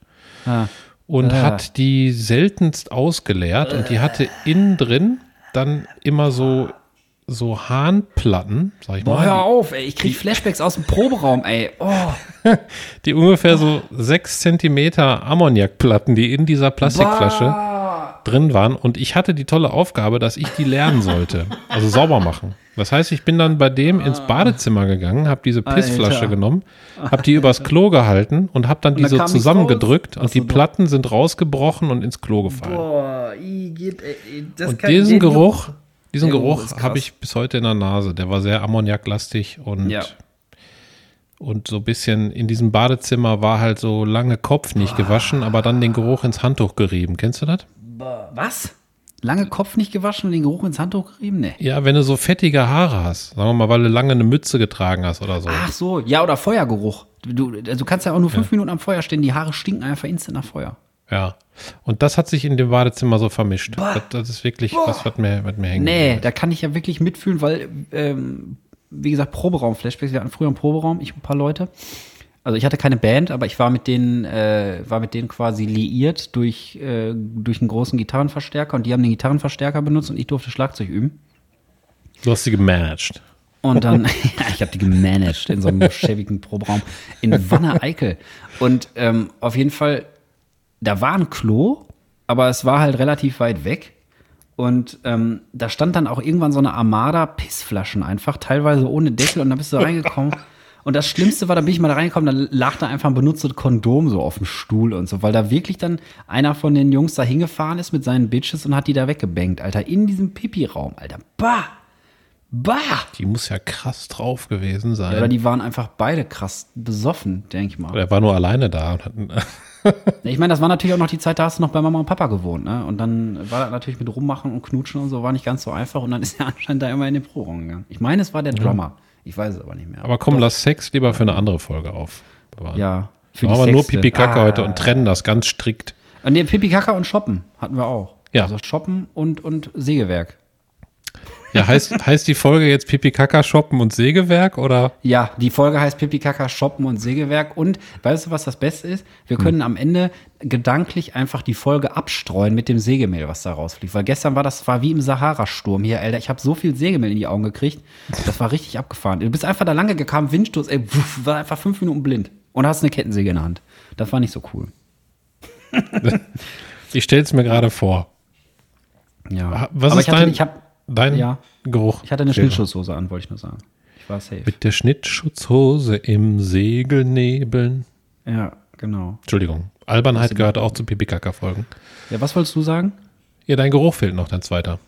Ah. und Ah. hat die seltenst ausgeleert und die hatte innen drin dann immer so so Harnplatten, sag ich Boah, hör mal, auf, ey. Ich krieg Flashbacks aus dem Proberaum, ey. Oh. die ungefähr so sechs Zentimeter Ammoniakplatten, die in dieser Plastikflasche Bah. drin waren. Und ich hatte die tolle Aufgabe, dass ich die lernen sollte, also sauber machen. Das heißt, ich bin dann bei dem ins Badezimmer gegangen, habe diese Pissflasche Alter. genommen, habe die übers Klo gehalten und habe dann die dann so zusammengedrückt und die. Platten sind rausgebrochen und ins Klo gefallen. Boah, i, geht, ey, das Und diesen Geruch, diesen Der Geruch Geruch habe ich bis heute in der Nase. Der war sehr ammoniaklastig und Ja. Und so ein bisschen in diesem Badezimmer war halt so lange Kopf nicht gewaschen, aber dann den Geruch ins Handtuch gerieben. Kennst du das? Was? Lange Kopf nicht gewaschen und den Geruch ins Handtuch gerieben? Nee. Ja, wenn du so fettige Haare hast, sagen wir mal, weil du lange eine Mütze getragen hast oder so. Ach so, ja, oder Feuergeruch. Du, also du kannst ja auch nur fünf Minuten am Feuer stehen, die Haare stinken einfach instant nach Feuer. Ja. Und das hat sich in dem Badezimmer so vermischt. Das, das ist wirklich was, was mir, was mir hängt. Nee, da kann ich ja wirklich mitfühlen, weil, ähm, wie gesagt, Proberaum-Flashbacks. Wir hatten früher einen Proberaum, ich und ein paar Leute. Also ich hatte keine Band, aber ich war mit denen, äh, war mit denen quasi liiert durch, äh, durch einen großen Gitarrenverstärker und die haben den Gitarrenverstärker benutzt und ich durfte Schlagzeug üben. Du hast sie gemanagt. Und dann, ja, ich habe die gemanagt in so einem schäbigen Proberaum in Wanne-Eickel. Und ähm, auf jeden Fall, da war ein Klo, aber es war halt relativ weit weg. Und ähm, da stand dann auch irgendwann so eine Armada Pissflaschen einfach, teilweise ohne Deckel. Und da bist du reingekommen. Und das Schlimmste war, da bin ich mal da reingekommen, dann lag da einfach ein benutztes Kondom so auf dem Stuhl und so, weil da wirklich dann einer von den Jungs da hingefahren ist mit seinen Bitches und hat die da weggebankt, Alter, in diesem Pipi-Raum, Alter. Bah! Bah! Die muss ja krass drauf gewesen sein. Ja, oder die waren einfach beide krass besoffen, denke ich mal. er war nur alleine da Ich meine, das war natürlich auch noch die Zeit, da hast du noch bei Mama und Papa gewohnt, ne? Und dann war das natürlich mit Rummachen und Knutschen und so, war nicht ganz so einfach. Und dann ist er anscheinend da immer in den Pro-Raum gegangen. Ich meine, es war der Drummer. Ich weiß es aber nicht mehr. aber komm, lass Sex lieber für eine andere Folge aufbewahren. ja. Für Machen wir nur. Pipi Kacke Ah. heute und trennen das ganz strikt. Und nee, Pipi Kaka und Shoppen hatten wir auch. Ja. Also Shoppen und, und Sägewerk. Ja, heißt, heißt die Folge jetzt Pipi Kaka shoppen und Sägewerk oder? Ja, die Folge heißt Pipi Kaka Shoppen und Sägewerk. Und weißt du, was das Beste ist? Wir können am Ende gedanklich einfach die Folge abstreuen mit dem Sägemehl, was da rausfliegt. Weil gestern war das war wie im Sahara-Sturm hier, Alter. Ich habe so viel Sägemehl in die Augen gekriegt. Das war richtig abgefahren. Du bist einfach da lange gekommen, Windstoß, ey, wuff, war einfach fünf Minuten blind. Und hast eine Kettensäge in der Hand. Das war nicht so cool. Ich stell's mir gerade vor. Ja. Was Aber ist ich hatte, dein, ich, hab, dein ja. Geruch? ich hatte eine. Schnittschutzhose an, wollte ich nur sagen. Ich war safe. Mit der Schnittschutzhose im Segelnebeln. Ja, genau. Entschuldigung. Albernheit gehört auch zu Pipi Kaka Folgen. Ja, was wolltest du sagen? Ja, dein Geruch fehlt noch, dein zweiter.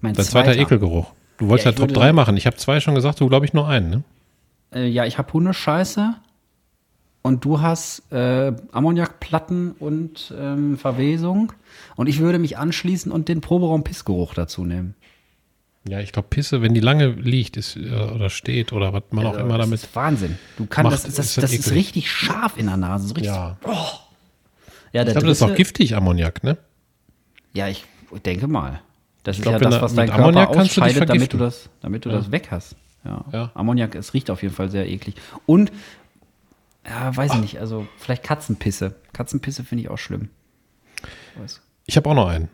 Mein Dein zweiter Ekelgeruch. Du wolltest Ja, ja, Top würde- 3 machen. Ich habe zwei schon gesagt, du glaube ich nur einen, ne? Äh, ja, ich habe Hundescheiße und du hast äh, Ammoniakplatten und ähm, Verwesung. Und ich würde mich anschließen und den Proberaum Pissgeruch dazu nehmen. Ja, ich glaube, Pisse, wenn die lange liegt ist, äh, oder steht oder was man auch immer das damit. ist Wahnsinn. Du kannst, das, das, ist das das ist richtig scharf in der Nase. So richtig, Ja. ja, der Ich glaube, das ist auch giftig, Ammoniak, ne? Ja, ich denke mal. Das ist glaub, ja das, da- was dein Körper Ammoniak kannst du ausscheidet, damit du das, damit du das weg hast. Ja. Ja. Ammoniak, es riecht auf jeden Fall sehr eklig. Und, ja, weiß ich nicht, also vielleicht Katzenpisse. Katzenpisse finde ich auch schlimm. Ich habe auch noch einen.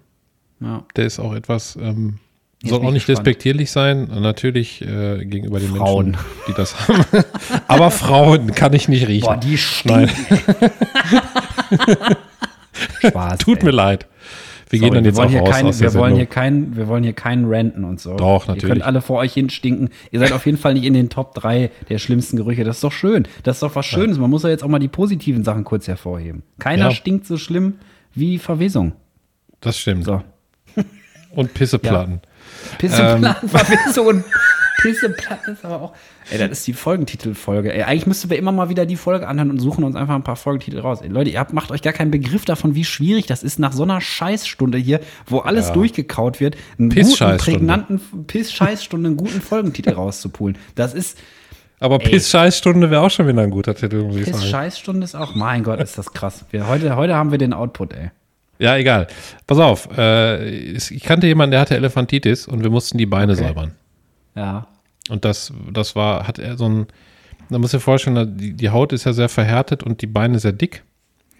Ja. Der ist auch etwas, ähm, Jetzt soll auch ich nicht gespannt. despektierlich sein, natürlich äh, gegenüber den Frauen. Menschen, die das haben. Aber Frauen kann ich nicht riechen. Boah, die stinken. Spaß. tut ey. mir leid. Wir Sorry, gehen dann jetzt auch raus kein, aus der wir wollen hier kein, wir wollen hier keinen ranten und so. Doch, Ihr natürlich. könnt alle vor euch hin stinken. Ihr seid auf jeden Fall nicht in den Top 3 der schlimmsten Gerüche. Das ist doch schön. Das ist doch was Schönes. Man muss ja jetzt auch mal die positiven Sachen kurz hervorheben. Keiner Ja. stinkt so schlimm wie Verwesung. Das stimmt. So. Und Pisseplatten. Pisseplatten, Verwesung und Pisseplatten ist aber auch. Ey, das ist die Folgentitelfolge. Ey, eigentlich müssten wir immer mal wieder die Folge anhören und suchen uns einfach ein paar Folgentitel raus. Ey, Leute, ihr habt, macht euch gar keinen Begriff davon, wie schwierig das ist, nach so einer Scheißstunde hier, wo alles Ja. durchgekaut wird, einen guten, prägnanten Piss-Scheißstunde, einen guten Folgentitel rauszupulen. Das ist Aber Piss-Scheißstunde wäre auch schon wieder ein guter Titel, muss ich sagen. Piss-Scheißstunde ist auch, mein Gott, ist das krass. Wir, heute, heute haben wir den Output, ey. Ja, egal. Pass auf. Äh, ich kannte jemanden, der hatte Elefantitis und wir mussten die Beine Okay. säubern. Ja. Und das, das war, hat er so ein, da muss ich dir vorstellen, die, die Haut ist ja sehr verhärtet und die Beine sehr dick.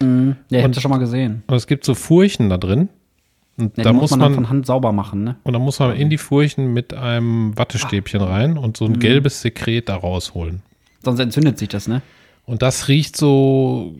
Ja, ich hab das schon mal gesehen. Und es gibt so Furchen da drin. Und Ja, da muss dann man, von Hand sauber machen, ne? und da muss man in die Furchen mit einem Wattestäbchen rein und Mhm. so ein gelbes Sekret da rausholen. Sonst entzündet sich das, ne? Und das riecht so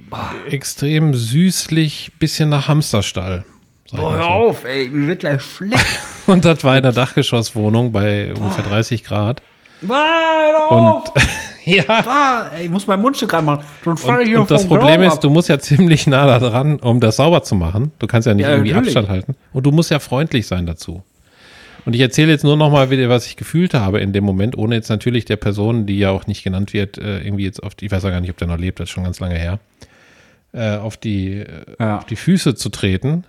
extrem süßlich, bisschen nach Hamsterstall. Boah, hör so. auf, ey, mir wird gleich schlecht. Und das war in der Dachgeschosswohnung bei ungefähr 30 Grad. Hör Und auf! ja, Ah, ey, ich muss mein Mundstück reinmachen. Sonst falle ich und, und das Problem ist, ab. du musst ja ziemlich nah da dran, um das sauber zu machen. Du kannst ja nicht Ja, irgendwie natürlich. Abstand halten. Und du musst ja freundlich sein dazu. Und ich erzähle jetzt nur noch mal wieder, was ich gefühlt habe in dem Moment, ohne jetzt natürlich der Person, die ja auch nicht genannt wird, äh, irgendwie jetzt auf die, ich weiß auch gar nicht, ob der noch lebt, das ist schon ganz lange her, äh, auf die, äh, Ja. auf die Füße zu treten,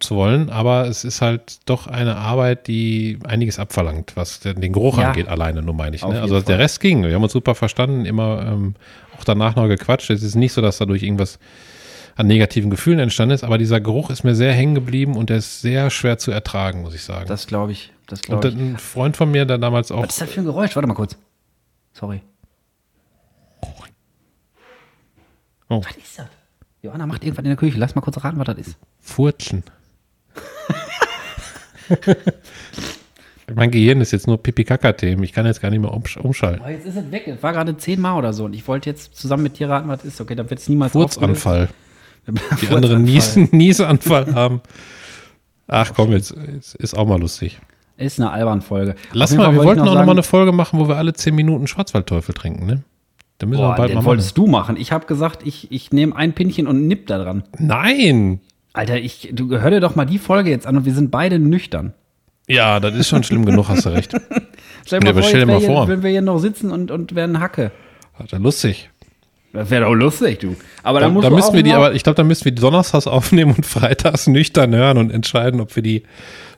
zu wollen. Aber es ist halt doch eine Arbeit, die einiges abverlangt, was den Geruch Ja. angeht, alleine nur meine ich. Ne? Also jeden der Fall. Rest ging. Wir haben uns super verstanden, immer ähm, auch danach noch gequatscht. Es ist nicht so, dass dadurch irgendwas an negativen Gefühlen entstanden ist, aber dieser Geruch ist mir sehr hängen geblieben und der ist sehr schwer zu ertragen, muss ich sagen. Das glaube ich. Das und glaube ich. ein Freund von mir, der damals auch, Was ist das für ein Geräusch? Warte mal kurz. Sorry. Oh. Was ist das? Johanna macht irgendwas in der Küche. Lass mal kurz raten, was das ist. Furzen. mein Gehirn ist jetzt nur Pipi-Kaka-Themen. Ich kann jetzt gar nicht mehr umsch umschalten. Oh, jetzt ist es weg. Es war gerade zehnmal oder so. Und ich wollte jetzt zusammen mit dir raten, was das ist. Okay, dann wird es niemals Furzanfall. Die anderen Niesen, Nieseanfall haben. Ach komm, jetzt, jetzt ist auch mal lustig. Ist eine Albern-Folge. Lass Auf jeden mal, wir wollte wollten auch noch sagen- mal eine Folge machen, wo wir alle 10 Minuten Schwarzwaldteufel trinken, ne? Da müssen wir Boah, bald den mal machen. wolltest du machen. Ich habe gesagt, ich, ich nehme ein Pinchen und nipp da dran. Nein! Alter, ich, du hör dir doch mal die Folge jetzt an und wir sind beide nüchtern. Ja, das ist schon schlimm genug, hast du recht. Stell Ja, aber stell dir mal vor. wenn wir hier noch sitzen und, und werden Hacke. Hat er lustig. Das wäre doch lustig, du. Aber Da, dann musst da müssen wir die, aber ich glaube, da müssen wir die donnerstags aufnehmen und freitags nüchtern hören und entscheiden, ob wir die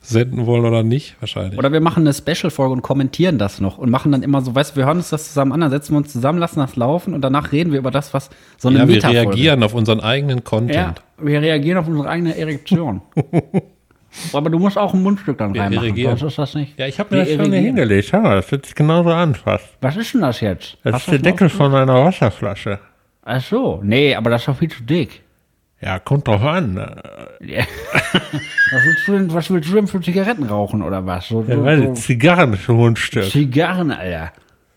senden wollen oder nicht, wahrscheinlich. Oder wir machen eine Special-Folge und kommentieren das noch und machen dann immer so, weißt du, wir hören uns das zusammen an, dann setzen wir uns zusammen, lassen das laufen und danach reden wir über das, was so eine ja, wir reagieren auf unseren eigenen Ja, Content. wir reagieren auf unsere eigene Erektion. Aber du musst auch ein Mundstück dann Wir reinmachen, sonst ist das nicht. Ja, ich habe mir das schon hier hingelegt. Schau mal, das fühlt sich genauso an fast. Was ist denn das jetzt? Das Hast ist der Deckel von einer Wasserflasche. Ach so, nee, aber das ist doch viel zu dick. Ja, kommt drauf an. Ja. was, willst du denn, was willst du denn für Zigaretten rauchen oder was? So, Ja, so, so Zigarren ein Mundstück. Zigarren, Alter.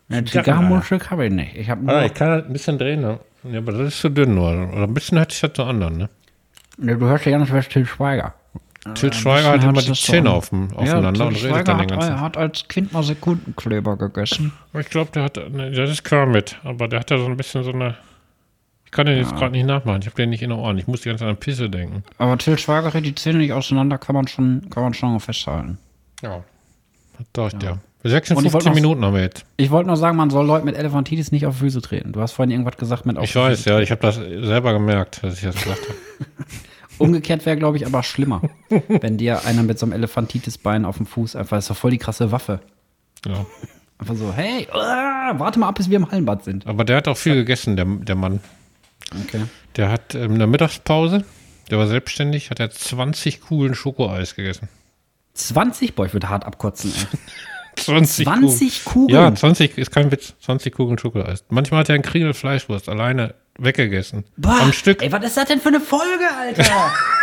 Ein Zigarrenmundstück habe ich nicht. Ich habe nur, Ah, ich kann halt ein bisschen drehen, ne? Ja, aber das ist zu dünn nur. Oder ein bisschen hört sich das zu anderen, ne? Nee, du hörst ja ganz was Till Schweiger. Till Schweiger hat immer die so Zähne auf, aufeinander und Till redet dann den ganzen hat, hat als Kind mal Sekundenkleber gegessen. Ich glaube, der hat, ne, das ist klar mit, aber der hat ja so ein bisschen so eine. Ich kann den jetzt gerade nicht nachmachen. Ich habe den nicht in den Ohren. Ich muss die ganze Zeit an Pisse denken. Aber Till Schweiger die Zähne nicht auseinander, kann man schon, kann man schon festhalten. Ja. Ja. Und ich 56 wollte noch- Minuten haben wir jetzt. Ich wollte nur sagen, man soll Leuten mit Elefantitis nicht auf Füße treten. Du hast vorhin irgendwas gesagt mit auf Ich weiß, ja. Ich habe das selber gemerkt, dass ich das gesagt habe. Umgekehrt wäre, glaube ich, aber schlimmer, wenn dir einer mit so einem Elefantitis-Bein auf dem Fuß einfach, das ist doch voll die krasse Waffe. Ja. Einfach so, hey, ah, warte mal ab, bis wir im Hallenbad sind. Aber der hat auch viel gegessen, der, der Mann. Okay. Der hat ähm, in der Mittagspause, der war selbstständig, hat er 20 Kugeln Schokoeis gegessen. 20, boah, ich würde hart abkotzen, ey. 20, 20 Kugeln? Ja, 20 ist kein Witz. 20 Kugeln Schokoeis. Manchmal hat er einen Kriegel Fleischwurst alleine weggegessen. Boah, Am Stück. Ey, was ist das denn für eine Folge, Alter?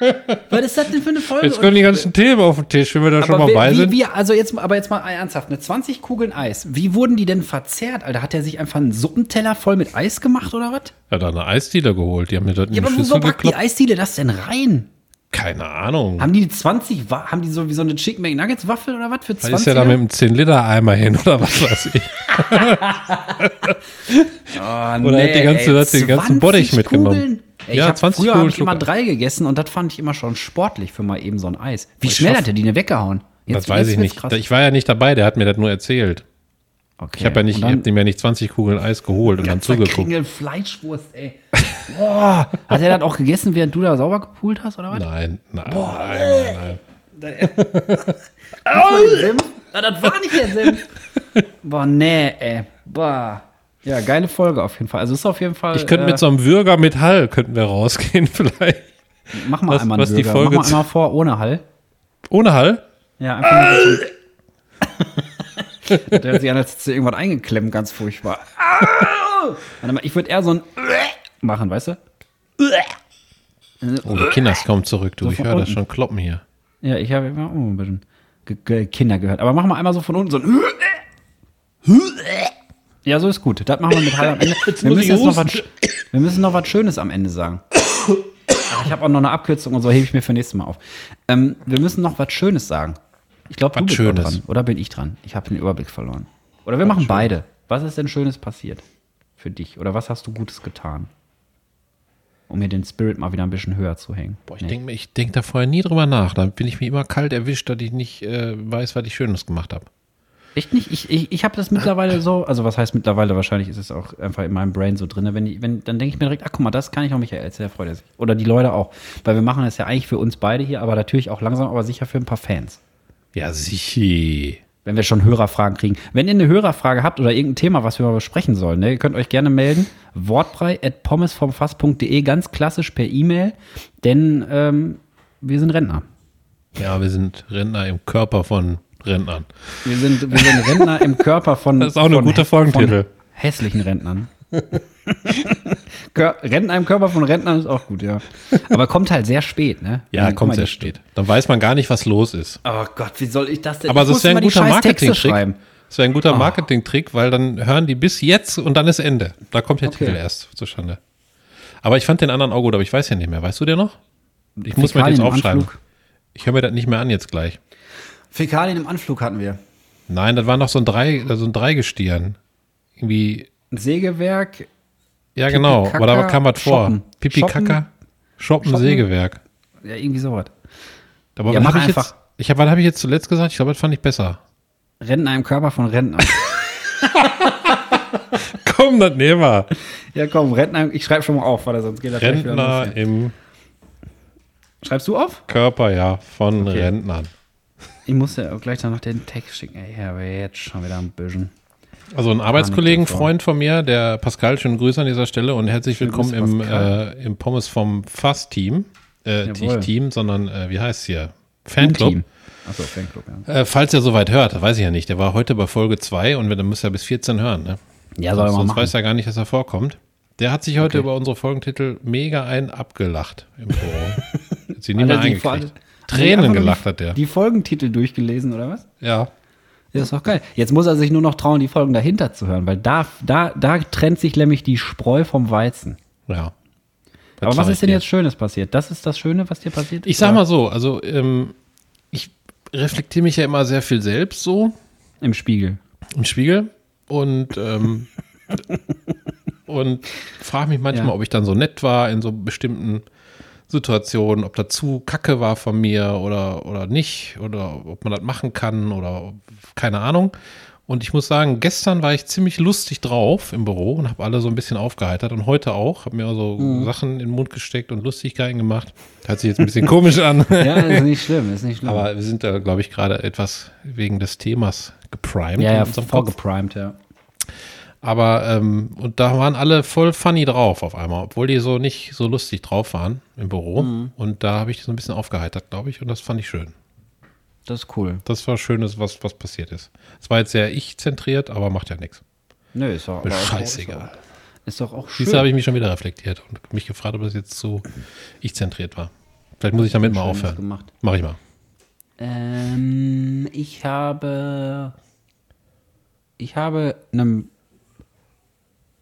was ist das denn für eine Folge? Jetzt kommen die ganzen Themen auf den Tisch, wenn wir da schon mal wie, bei sind. wie, also jetzt, aber jetzt mal ernsthaft, eine 20 Kugeln Eis. Wie wurden die denn verzehrt, Alter? Hat er sich einfach einen Suppenteller voll mit Eis gemacht oder was? Er hat da eine Eisdiele geholt. Die haben mir dort in Ja, die aber Schüssel packt die gekloppt. Eisdiele das denn rein? Keine Ahnung. Haben die 20, Wa- haben die so wie so eine Chicken McNuggets Waffel oder was für 20? Da ist ja da mit einem 10-Liter-Eimer hin oder was weiß ich. oh, Oder hat die ganze- hat den ganzen 20 Bottich mitgenommen. Ey, Ja, ich hab, 20 früher habe ich immer drei gegessen und das fand ich immer schon sportlich für mal eben so ein Eis. Wie Ich schnell schaff- hat der die denn weggehauen? Das weiß ich nicht. krass. Ich war ja nicht dabei, der hat mir das nur erzählt. Okay. Ich habe ja nicht, dann- hab dem ja nicht 20 Kugeln Eis geholt und dann zugeguckt. Kringel Fleischwurst, ey. Boah. Hat er das auch gegessen, während du da sauber gepult hast, oder was? Nein, nein, nein, nein, Oh, Senf? Ah, das war nicht der Senf. Boah, nee, ey. Boah. Ja, geile Folge auf jeden Fall. Also ist auf jeden Fall. Ich könnte äh, mit so einem Würger mit Hall könnten wir rausgehen vielleicht. Mach mal was- einmal was einen die. Folge Mach mal einmal vor, ohne Hall. Ohne Hall? Ja, einfach so. Der hat sich an, als hättest du irgendwas eingeklemmt, ganz furchtbar. Warte mal, ich würde eher so ein machen, weißt du? Oh, die Kinder kommen zurück, du. So Ich höre das schon kloppen hier. Ja, ich habe immer oh, ein bisschen Kinder gehört. Aber mach mal einmal so von unten so ein Ja, so ist gut. Das machen wir mit Hall am Ende. Wir müssen, jetzt noch was, wir müssen noch was Schönes am Ende sagen. Ich habe auch noch eine Abkürzung und so hebe ich mir für nächstes Mal auf. Ähm, wir müssen noch was Schönes sagen. Ich glaube, du Was bist Schönes? dran. Oder bin ich dran? Ich habe den Überblick verloren. Oder wir machen beide. Was ist denn Schönes passiert für dich? Oder was hast du Gutes getan? um mir den Spirit mal wieder ein bisschen höher zu hängen. Boah, ich nee. denke denk da vorher nie drüber nach. Dann bin ich mir immer kalt erwischt, dass ich nicht äh, weiß, was ich Schönes gemacht habe. Echt nicht? Ich, ich, ich habe das mittlerweile so, also was heißt mittlerweile, wahrscheinlich ist es auch einfach in meinem Brain so drin, wenn ich, wenn, dann denke ich mir direkt, ach guck mal, das kann ich auch Michael erzählen, freut er sich. Oder die Leute auch. Weil wir machen das ja eigentlich für uns beide hier, aber natürlich auch langsam, aber sicher für ein paar Fans. Ja, sicher. Wenn wir schon Hörerfragen kriegen. Wenn ihr eine Hörerfrage habt oder irgendein Thema, was wir mal besprechen sollen, ne, ihr könnt euch gerne melden. Wortbrei at pommesvomfass.de, ganz klassisch per E-Mail, denn ähm, wir sind Rentner. Ja, wir sind Rentner im Körper von Rentnern. Wir sind, wir sind Rentner im Körper von. Das ist auch eine gute Folgentitel. Hässlichen Rentnern. Rentner im Körper von Rentnern ist auch gut, ja. Aber kommt halt sehr spät, ne? Ja, Dann kommt sehr spät. Dann weiß man gar nicht, was los ist. Oh Gott, wie soll ich das denn? Aber das wäre ein guter Marketing-Trick. Das wäre ein guter oh. Marketing-Trick, weil dann hören die bis jetzt und dann ist Ende. Da kommt der okay. Titel erst zustande. Aber ich fand den anderen auch gut, aber ich weiß ja nicht mehr. Weißt du der noch? Ich muss mir den jetzt aufschreiben. Ich höre mir das nicht mehr an jetzt gleich. Fäkalien im Anflug hatten wir. Nein, das war noch so ein, Drei, so ein Dreigestirn. Irgendwie. Ein Sägewerk. Ja, genau. Aber da kam was vor. Pipi Kaka. Shoppen, Shoppen, Sägewerk. Ja, irgendwie sowas. Aber ja, was habe ich einfach. jetzt? Ich hab, was habe ich jetzt zuletzt gesagt? Ich glaube, das fand ich besser. Rentner im Körper von Rentner. komm, das nehmen wir. Ja, komm, Rentner. Ich schreibe schon mal auf, weil sonst geht das Rentner im. Schreibst du auf? Körper, ja, von okay. Rentnern. Ich muss ja auch gleich noch den Text schicken. Ey, aber jetzt schon wieder ein bisschen. Also ein Arbeitskollegen, Freund von mir, der Pascal, schönen Grüße an dieser Stelle und herzlich willkommen im, äh, im Pommes vom Fass-Team. Äh, nicht Team, sondern äh, wie heißt es hier? Fanclub. Achso, Fanclub, ja. Äh, falls er soweit hört, weiß ich ja nicht. Der war heute bei Folge 2 und dann muss er bis 14 hören, ne? Ja, soll er mal Sonst machen. weiß er gar nicht, dass er vorkommt. Der hat sich heute okay. über unsere Folgentitel mega ein abgelacht im Büro. hat sie nie mehr eingekriegt. Tränen gelacht hat der. Die Folgentitel durchgelesen, oder was? Ja. Ja, ist doch geil. Jetzt muss er sich nur noch trauen, die Folgen dahinter zu hören, weil da, da, da trennt sich nämlich die Spreu vom Weizen. Ja. Aber was ist denn jetzt Schönes passiert? Das ist das Schöne, was dir passiert ist? Ich sag mal so, also ähm, ich reflektiere mich ja immer sehr viel selbst so. Im Spiegel. Im Spiegel. Und, ähm, und frage mich manchmal, ja. ob ich dann so nett war in so bestimmten Situation, ob das zu kacke war von mir oder, oder nicht, oder ob man das machen kann oder keine Ahnung. Und ich muss sagen, gestern war ich ziemlich lustig drauf im Büro und habe alle so ein bisschen aufgeheitert und heute auch. Habe mir so mhm. Sachen in den Mund gesteckt und Lustigkeiten gemacht. Hört sich jetzt ein bisschen komisch an. ja, ist nicht schlimm, ist nicht schlimm. Aber wir sind da, glaube ich, gerade etwas wegen des Themas geprimed. Ja, ja, vorgeprimed, ja. Aber, ähm, und da waren alle voll funny drauf auf einmal, obwohl die so nicht so lustig drauf waren im Büro. Mhm. Und da habe ich so ein bisschen aufgeheitert, glaube ich, und das fand ich schön. Das ist cool. Das war Schönes, was, was passiert ist. Es war jetzt sehr ich-zentriert, aber macht ja nichts. Nö, ist auch. Scheißegal. Ist doch auch schön. Siehst habe ich mich schon wieder reflektiert und mich gefragt, ob das jetzt so ich-zentriert war. Vielleicht muss ich damit mal aufhören. Gemacht. Mach ich mal. Ähm, ich habe. Ich habe einem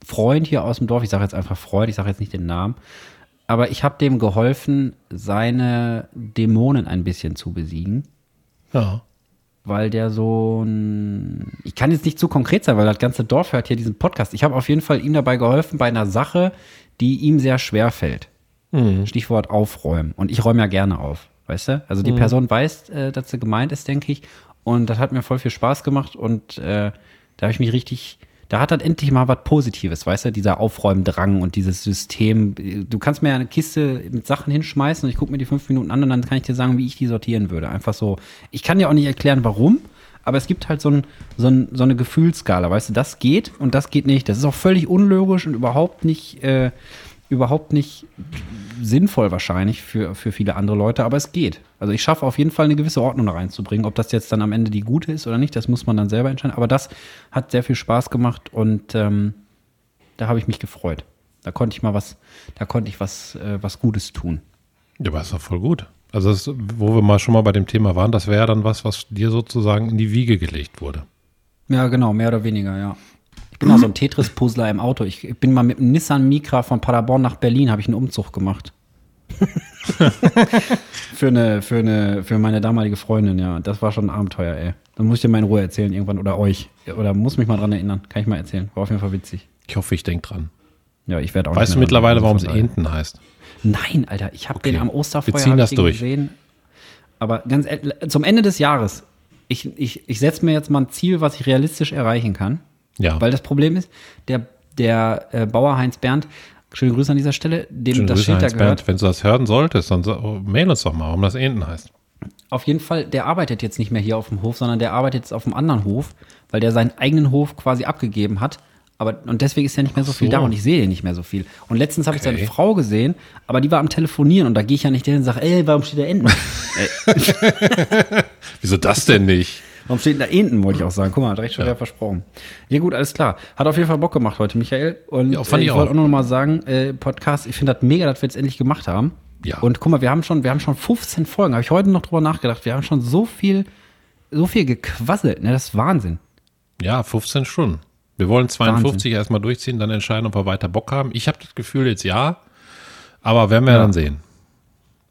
Freund hier aus dem Dorf, ich sage jetzt einfach Freund, ich sage jetzt nicht den Namen, aber ich habe dem geholfen, seine Dämonen ein bisschen zu besiegen. Ja. Weil der so ein. Ich kann jetzt nicht zu konkret sein, weil das ganze Dorf hört hier diesen Podcast. Ich habe auf jeden Fall ihm dabei geholfen bei einer Sache, die ihm sehr schwer fällt. Mhm. Stichwort aufräumen. Und ich räume ja gerne auf, weißt du? Also die mhm. Person weiß, äh, dass sie gemeint ist, denke ich. Und das hat mir voll viel Spaß gemacht und äh, da habe ich mich richtig da hat dann endlich mal was Positives, weißt du, dieser Aufräumdrang und dieses System. Du kannst mir eine Kiste mit Sachen hinschmeißen und ich gucke mir die fünf Minuten an und dann kann ich dir sagen, wie ich die sortieren würde. Einfach so. Ich kann dir auch nicht erklären, warum, aber es gibt halt so, ein, so, ein, so eine Gefühlsskala, weißt du, das geht und das geht nicht. Das ist auch völlig unlogisch und überhaupt nicht, äh, überhaupt nicht sinnvoll wahrscheinlich für, für viele andere Leute, aber es geht. Also ich schaffe auf jeden Fall eine gewisse Ordnung da reinzubringen. Ob das jetzt dann am Ende die gute ist oder nicht, das muss man dann selber entscheiden. Aber das hat sehr viel Spaß gemacht und ähm, da habe ich mich gefreut. Da konnte ich mal was, da konnte ich was, äh, was Gutes tun. Ja, aber ist doch voll gut. Also das, wo wir mal schon mal bei dem Thema waren, das wäre ja dann was, was dir sozusagen in die Wiege gelegt wurde. Ja, genau, mehr oder weniger, ja bin auch so ein Tetris-Puzzler im Auto. Ich bin mal mit einem Nissan Micra von Paderborn nach Berlin, habe ich einen Umzug gemacht. für, eine, für, eine, für meine damalige Freundin, ja. Das war schon ein Abenteuer, ey. Dann muss ich dir mal in Ruhe erzählen irgendwann oder euch. Oder muss mich mal dran erinnern. Kann ich mal erzählen. War auf jeden Fall witzig. Ich hoffe, ich denke dran. Ja, ich werde auch Weißt du mittlerweile, dran warum es Enten heißt? Nein, Alter, ich habe Okay. den am Osterfeuer Wir ziehen das durch. gesehen. Aber ganz ehrlich, zum Ende des Jahres, ich, ich, ich setze mir jetzt mal ein Ziel, was ich realistisch erreichen kann. Ja. Weil das Problem ist, der, der äh, Bauer Heinz Bernd, schöne Grüße an dieser Stelle, dem Schöne das Grüße, Schild da Heinz gehört, Bernd. Wenn du das hören solltest, dann so, mail uns doch mal, warum das Enten heißt. auf jeden Fall, der arbeitet jetzt nicht mehr hier auf dem Hof, sondern der arbeitet jetzt auf einem anderen Hof, weil der seinen eigenen Hof quasi abgegeben hat. Aber, und deswegen ist er nicht mehr so viel so. da und ich sehe ihn nicht mehr so viel. Und letztens habe ich Okay. seine Frau gesehen, aber die war am Telefonieren und da gehe ich ja nicht hin und sage, ey, warum steht da Enten? Wieso das denn nicht? Warum steht da Enten, wollte ich auch sagen. Guck mal, hat recht schon wieder versprochen. Ja gut, alles klar. Hat auf jeden Fall Bock gemacht heute, Michael. Und Ja, fand äh, ich ich wollte auch. noch mal sagen, äh, Podcast, ich finde das mega, dass wir jetzt endlich gemacht haben. Ja. Und guck mal, wir haben schon, wir haben schon 15 Folgen. Habe ich heute noch drüber nachgedacht. Wir haben schon so viel, so viel gequasselt. Ne, das ist Wahnsinn. Ja, 15 Stunden. Wir wollen 52 erstmal durchziehen, dann entscheiden, ob wir weiter Bock haben. Ich habe das Gefühl jetzt ja, aber werden wir Ja. dann sehen.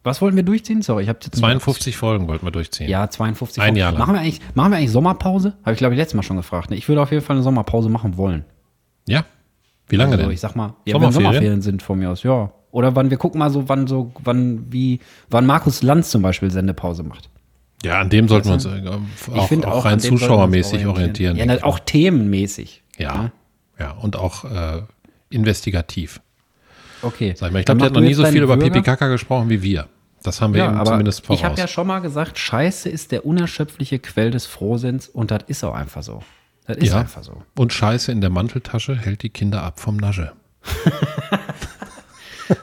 Was wollten wir durchziehen? Sorry, ich habe jetzt 52 Folgen wollten wir durchziehen. Ja, 52. Ein Folgen. Jahr lang. Machen wir eigentlich, machen wir eigentlich Sommerpause? Habe ich glaube ich letztes Mal schon gefragt. Ne? Ich würde auf jeden Fall eine Sommerpause machen wollen. Ja? Wie lange also, denn? Ich sag mal, ja, Sommerferien? wenn Sommerferien sind von mir aus, ja. Oder wann wir gucken mal so, wann so, wann wie, wann Markus Lanz zum Beispiel Sendepause macht. Ja, an dem sollten wir uns äh, Ich auch, finde auch an rein zuschauermäßig orientieren. Ja, na, auch themenmäßig. ja. ja, und auch äh, investigativ. Okay. Sag ich mal, ich glaube, der hat noch nie so viel über. Pipi Kaka gesprochen wie wir. Das haben wir Ja, aber zumindest voraus. ich habe ja schon mal gesagt, Scheiße ist der unerschöpfliche Quell des Frohsinns und das ist auch einfach so. Das ist Ja. einfach so. und Scheiße in der Manteltasche hält die Kinder ab vom Nasche.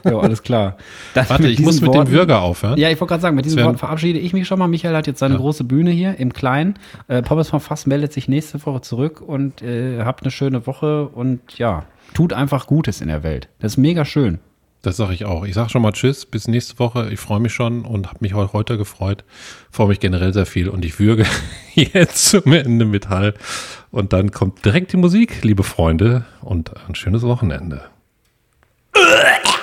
Ja, alles klar. Dann Warte, ich muss mit dem Worten- Würger aufhören. Ja, ich wollte gerade sagen, mit diesen Worten verabschiede ich mich schon mal. Michael hat jetzt seine große Bühne hier im Kleinen. Äh, Pommes vom Fass meldet sich nächste Woche zurück und äh, habt eine schöne Woche und ja, tut einfach Gutes in der Welt. Das ist mega schön. Das sage ich auch. Ich sage schon mal Tschüss, bis nächste Woche. Ich freue mich schon und habe mich heute gefreut. Freue mich generell sehr viel und ich würge jetzt zum Ende mit Hall. Und dann kommt direkt die Musik, liebe Freunde, und ein schönes Wochenende.